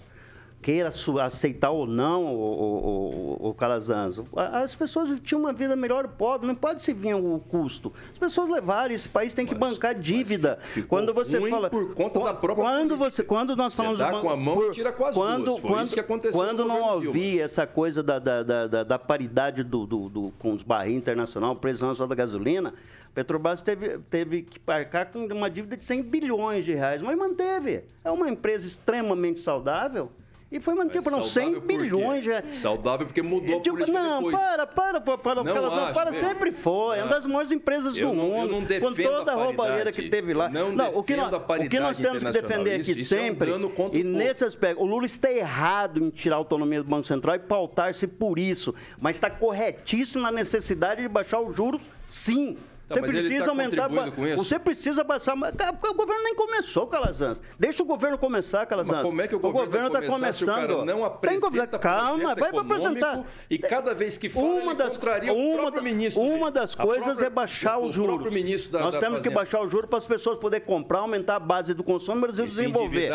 queira aceitar ou não o, o, o, Calazans. As pessoas tinham uma vida melhor pobre, não pode se vir o custo. As pessoas levaram, esse país tem que mas, bancar dívida. Quando você fala por conta da própria quando você quando nós falamos dá com a mão por, tira com as quando, duas. Foi quando, isso que aconteceu quando não havia essa coisa da, da, da, da paridade do, do, do, com os barris internacional, preço só da gasolina, Petrobras teve, teve que parcar com uma dívida de 100 bilhões de reais, mas manteve. É uma empresa extremamente saudável e foi mantido por 100 bilhões de reais. Saudável porque mudou tipo, a política Não, depois. para, para, para, para. Não acho, para, sempre foi. É uma das maiores empresas do não, mundo. com toda a, a roubalheira que teve lá. Não, não o, que nós, o que nós temos que defender aqui isso, sempre, isso é um e nesse aspecto, o Lula está errado em tirar a autonomia do Banco Central e pautar-se por isso, mas está corretíssimo na necessidade de baixar os juros, sim. Tá, você precisa tá aumentar. Você precisa baixar. O governo nem começou, Calazans. Deixa o governo começar, Calazans. Mas como é que o governo está começando? não apresenta Calma, vai para apresentar. E cada vez que fala, uma das, contraria uma, o próprio ministro. Uma das coisas própria, é baixar os juros. Da, Nós da temos que baixar os juros para as pessoas poderem comprar, aumentar a base do consumo e o desenvolver.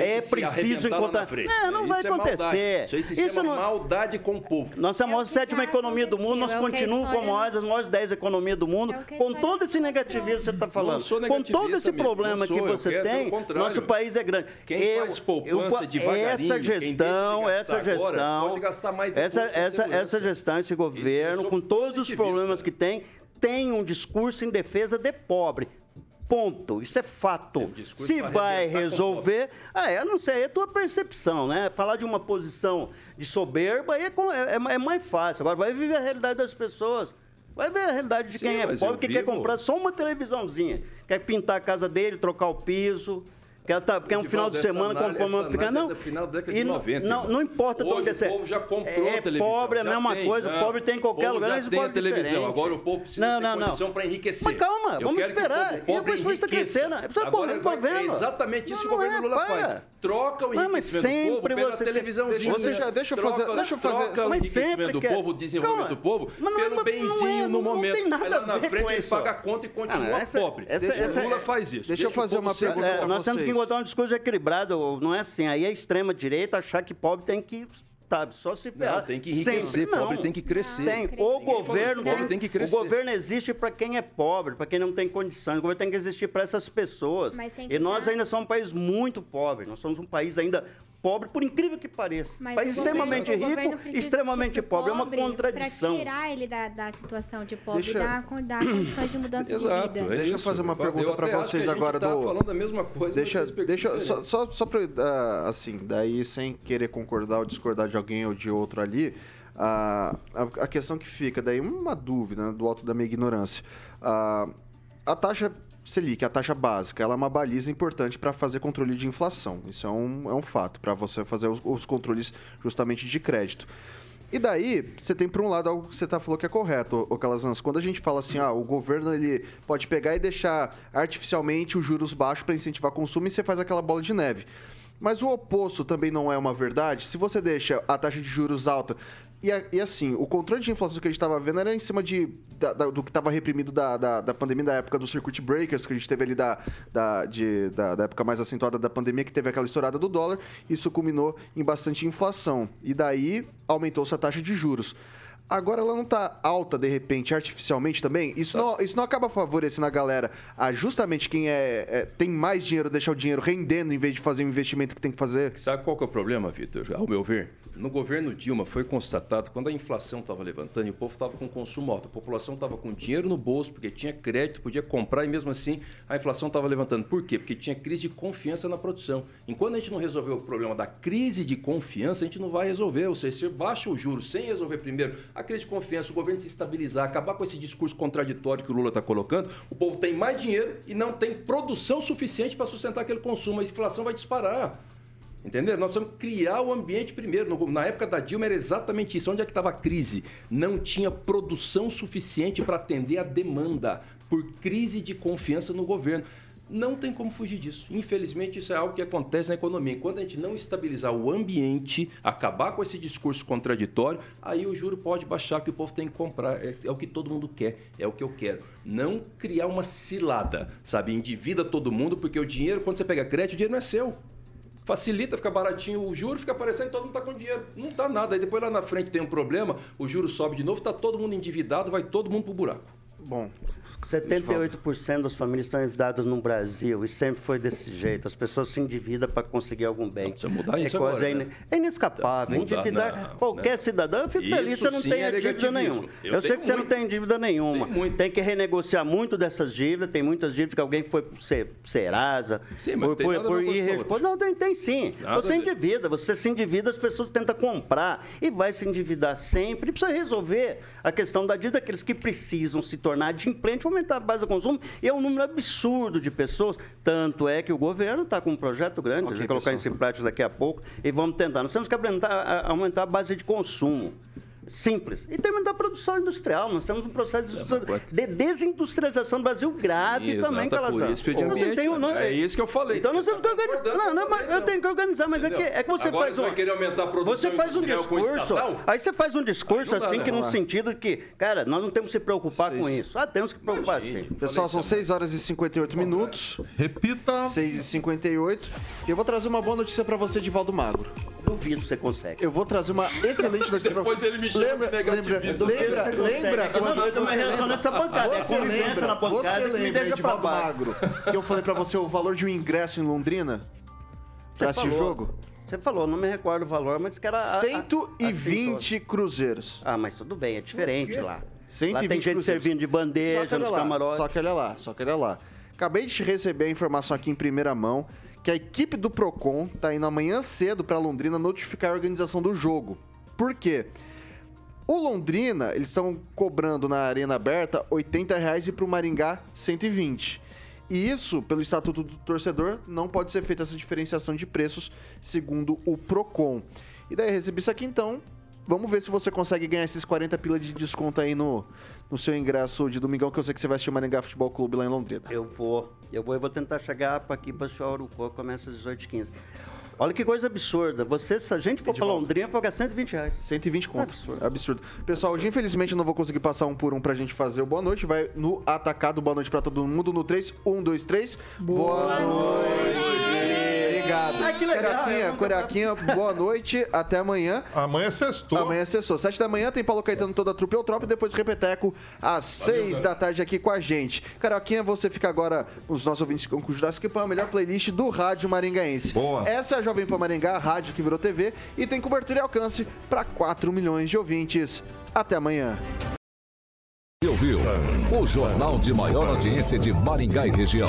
é preciso encontrar. Não, não vai acontecer. Isso chama maldade com o povo. Nós somos a sétima economia do mundo, nós continuamos como as maiores 10 economias do mundo com todo esse negativismo que você está falando, com todo esse problema que você tem, nosso país é grande. Quem eu, faz poupança eu, devagarinho, essa gestão, essa gestão, pode gastar mais essa, essa, essa gestão, esse governo, com todos os problemas que tem, tem um discurso em defesa de pobre. Ponto. Isso é fato. É, Se vai resolver. Ah, eu não sei, é a tua percepção, né? Falar de uma posição de soberba aí é, é, é mais fácil. Agora vai viver a realidade das pessoas. Vai ver a realidade de Sim, quem é pobre que vivo... quer comprar só uma televisãozinha. Quer pintar a casa dele, trocar o piso, Quer, tá, quer um final de semana com uma pequena. Não, é final da década de 90, não, não importa de onde você. O povo já comprou é, a televisão. Pobre é a mesma tem, coisa, não. pobre tem em qualquer lugar, mas tem a televisão. Diferente. Agora o povo precisa não, não, ter condição para enriquecer. Mas calma, Eu vamos esperar. e a pessoa está crescendo. Agora vai, é exatamente isso que o governo Lula faz. Troca o enriquecimento do povo pela televisãozinha. Deixa eu fazer. Deixa eu fazer. Troca o enriquecimento do povo, o desenvolvimento do povo, pelo benzinho no momento. Lá na frente ele paga a conta e continua pobre. O Lula faz isso. Deixa eu fazer uma pergunta. Nós temos que encontrar um discurso equilibrado, não é assim. Aí a extrema direita achar que pobre tem que sabe? Só se ferrar. Não, tem que enriquecer, Sempre, pobre tem que crescer. Tem. O governo, pobre tem que crescer. O governo existe para quem é pobre, para quem não tem condições. O governo tem que existir para essas pessoas. e nós ainda somos um país muito pobre. Nós somos um país ainda pobre, por incrível que pareça. Mas país extremamente governo rico extremamente pobre. É uma contradição. Pra tirar ele da, da situação de pobre Deixa- e dar, dar condições de mudança Exato, de vida. é Deixa eu fazer uma Eu pergunta que vocês agora tá do- falando a mesma coisa, Deixa, deixa só, só, só pra, ah, assim, daí sem querer concordar ou discordar de alguém ou de outro ali, ah, a, a questão que fica, daí uma dúvida né, do alto da minha ignorância. Ah, a taxa Selic, a taxa básica, ela é uma baliza importante para fazer controle de inflação. Isso é um, é um fato, para você fazer os, os controles justamente de crédito. E daí, você tem por um lado algo que você tá falou que é correto, ô Calazans. Quando a gente fala assim, ah, o governo ele pode pegar e deixar artificialmente os juros baixos para incentivar consumo e você faz aquela bola de neve. Mas o oposto também não é uma verdade. Se você deixa a taxa de juros alta. E, e assim, o controle de inflação que a gente estava vendo era em cima de, da- da- do que estava reprimido da, da, da pandemia, da época do circuit breakers, que a gente teve ali da, da, de- da, da época mais acentuada da pandemia, que teve aquela estourada do dólar. Isso culminou em bastante inflação. E daí aumentou-se a taxa de juros. Agora ela não tá alta, de repente, artificialmente também? Isso não, isso não acaba favorecendo a galera a justamente quem é, é- tem mais dinheiro, deixar o dinheiro rendendo em vez de fazer o investimento que tem que fazer? Sabe qual que é o problema, Vitor? Ao meu ver, no governo Dilma foi constatado, quando a inflação estava levantando e o povo estava com consumo alto, a população estava com dinheiro no bolso, porque tinha crédito, podia comprar e mesmo assim a inflação estava levantando. Por quê? Porque tinha crise de confiança na produção. Enquanto a gente não resolver o problema da crise de confiança, a gente não vai resolver. Ou seja, se baixa o juro sem resolver primeiro a crise de confiança, o governo se estabilizar, acabar com esse discurso contraditório que o Lula está colocando, o povo tem mais dinheiro e não tem produção suficiente para sustentar aquele consumo. A inflação vai disparar. Entendeu? Nós precisamos criar o ambiente primeiro. Na época da Dilma era exatamente isso. Onde é que estava a crise? Não tinha produção suficiente para atender a demanda por crise de confiança no governo. Não tem como fugir disso. Infelizmente, isso é algo que acontece na economia. Enquanto a gente não estabilizar o ambiente, acabar com esse discurso contraditório, aí o juro pode baixar, que o povo tem que comprar. É, é o que todo mundo quer, é o que eu quero. Não criar uma cilada, sabe? Endivida todo mundo, porque o dinheiro, quando você pega crédito, o dinheiro não é seu. Facilita, fica baratinho o juro, fica aparecendo, todo mundo tá com dinheiro. Não tá nada. Aí depois lá na frente tem um problema, o juro sobe de novo, tá todo mundo endividado, vai todo mundo pro buraco. Bom, 78% das famílias estão endividadas no Brasil e sempre foi desse jeito. As pessoas se endividam para conseguir algum bem. precisa mudar isso é coisa agora, ine- né? É inescapável. Mudar, Endividar não, qualquer né? cidadão. Eu fico Isso feliz, você não tem é dívida nenhuma. Eu Eu, sei que você não muito. tem dívida nenhuma. Muito. Tem que renegociar muito dessas dívidas. Tem muitas dívidas que alguém foi Se- Serasa. Sim, mas não tem nada a ver com isso, irrespo- Não, tem, tem sim. Nada você endivida. Você se endivida, as pessoas tentam comprar e vai se endividar sempre. E precisa resolver a questão da dívida daqueles que precisam se tornar adimplentes, aumentar a base do consumo. E é um número absurdo de pessoas. Tanto é que o governo está com um projeto grande, a gente vai colocar isso em prática daqui a pouco, e vamos tentar. Nós temos que aumentar, aumentar a base de consumo. Simples. E também da produção industrial. Nós temos um processo de, de desindustrialização do Brasil grave Sim, também, Calazar. por isso que eu Você né? É isso que eu falei. Então nós Você temos que tá organizar. Não, não, mas eu tenho que organizar, mas é que, é que você Agora faz você um... vai querer aumentar a produção Você faz um com discurso, estatal? aí você faz um discurso não dá, assim né? que no sentido que, cara, nós não temos que se preocupar com Seis. isso. Ah, temos que preocupar sim. Pessoal, são 6 horas e 58 minutos. Repita. 6 e 58. E eu vou trazer uma boa notícia pra você, Divaldo Magro. Duvido que você consegue. Eu vou trazer uma excelente notícia pra Depois ele me Lembra, lembra, lembra, lembra É que eu quando não- eu tô me você relacionando lembra- nessa bancada, é a Você convivência lembra, na bancada você que me lembra, deixa. Magro, que eu falei pra você o valor de um ingresso em Londrina? Pra esse falou. jogo? Você falou, não me recordo o valor, mas que era... a- a- 120 cruzeiros. Ah, mas tudo bem, é diferente lá. 120 Lá tem gente cruzeiros. servindo de bandeja nos lá, camarotes. Só que olha lá, só que olha lá. Acabei de receber a informação aqui em primeira mão que a equipe do Procon tá indo amanhã cedo pra Londrina notificar a organização do jogo. Por quê? O Londrina, eles estão cobrando na arena aberta 80 reais e pro Maringá 120. E isso, pelo Estatuto do Torcedor, não pode ser feita essa diferenciação de preços, segundo o Procon. E daí recebi isso aqui, então, vamos ver se você consegue ganhar esses 40 pila de desconto aí no, no seu ingresso de domingão, que eu sei que você vai assistir o Maringá Futebol Clube lá em Londrina. Eu vou, eu vou, eu vou tentar chegar pra aqui para o Urucó, começa às 18h15. Olha que coisa absurda. Você, se a gente for pra Londrina, pagar 120 reais. 120 conto. Absurdo. Absurdo. Pessoal, hoje infelizmente eu não vou conseguir passar um por um pra gente fazer o boa noite. Vai no atacado boa noite pra todo mundo no 3. 1, 2, 3. Boa, noite. Obrigado. Ah, que legal. Carioquinha, Carioquinha, boa noite. Até amanhã. Amanhã é sextou. Amanhã é sextou. Sete da manhã tem Paulo Caetano, toda a trupe Eutrop e depois Repeteco às seis da tarde aqui com a gente. Carioquinha, você fica agora, os nossos ouvintes com o Jurassic Pan, a melhor playlist do rádio maringaense. Boa. Essa é a Jovem Pan Maringá, a rádio que virou TV e tem cobertura e alcance para 4 milhões de ouvintes. Até amanhã. Você ouviu o jornal de maior audiência de Maringá e região.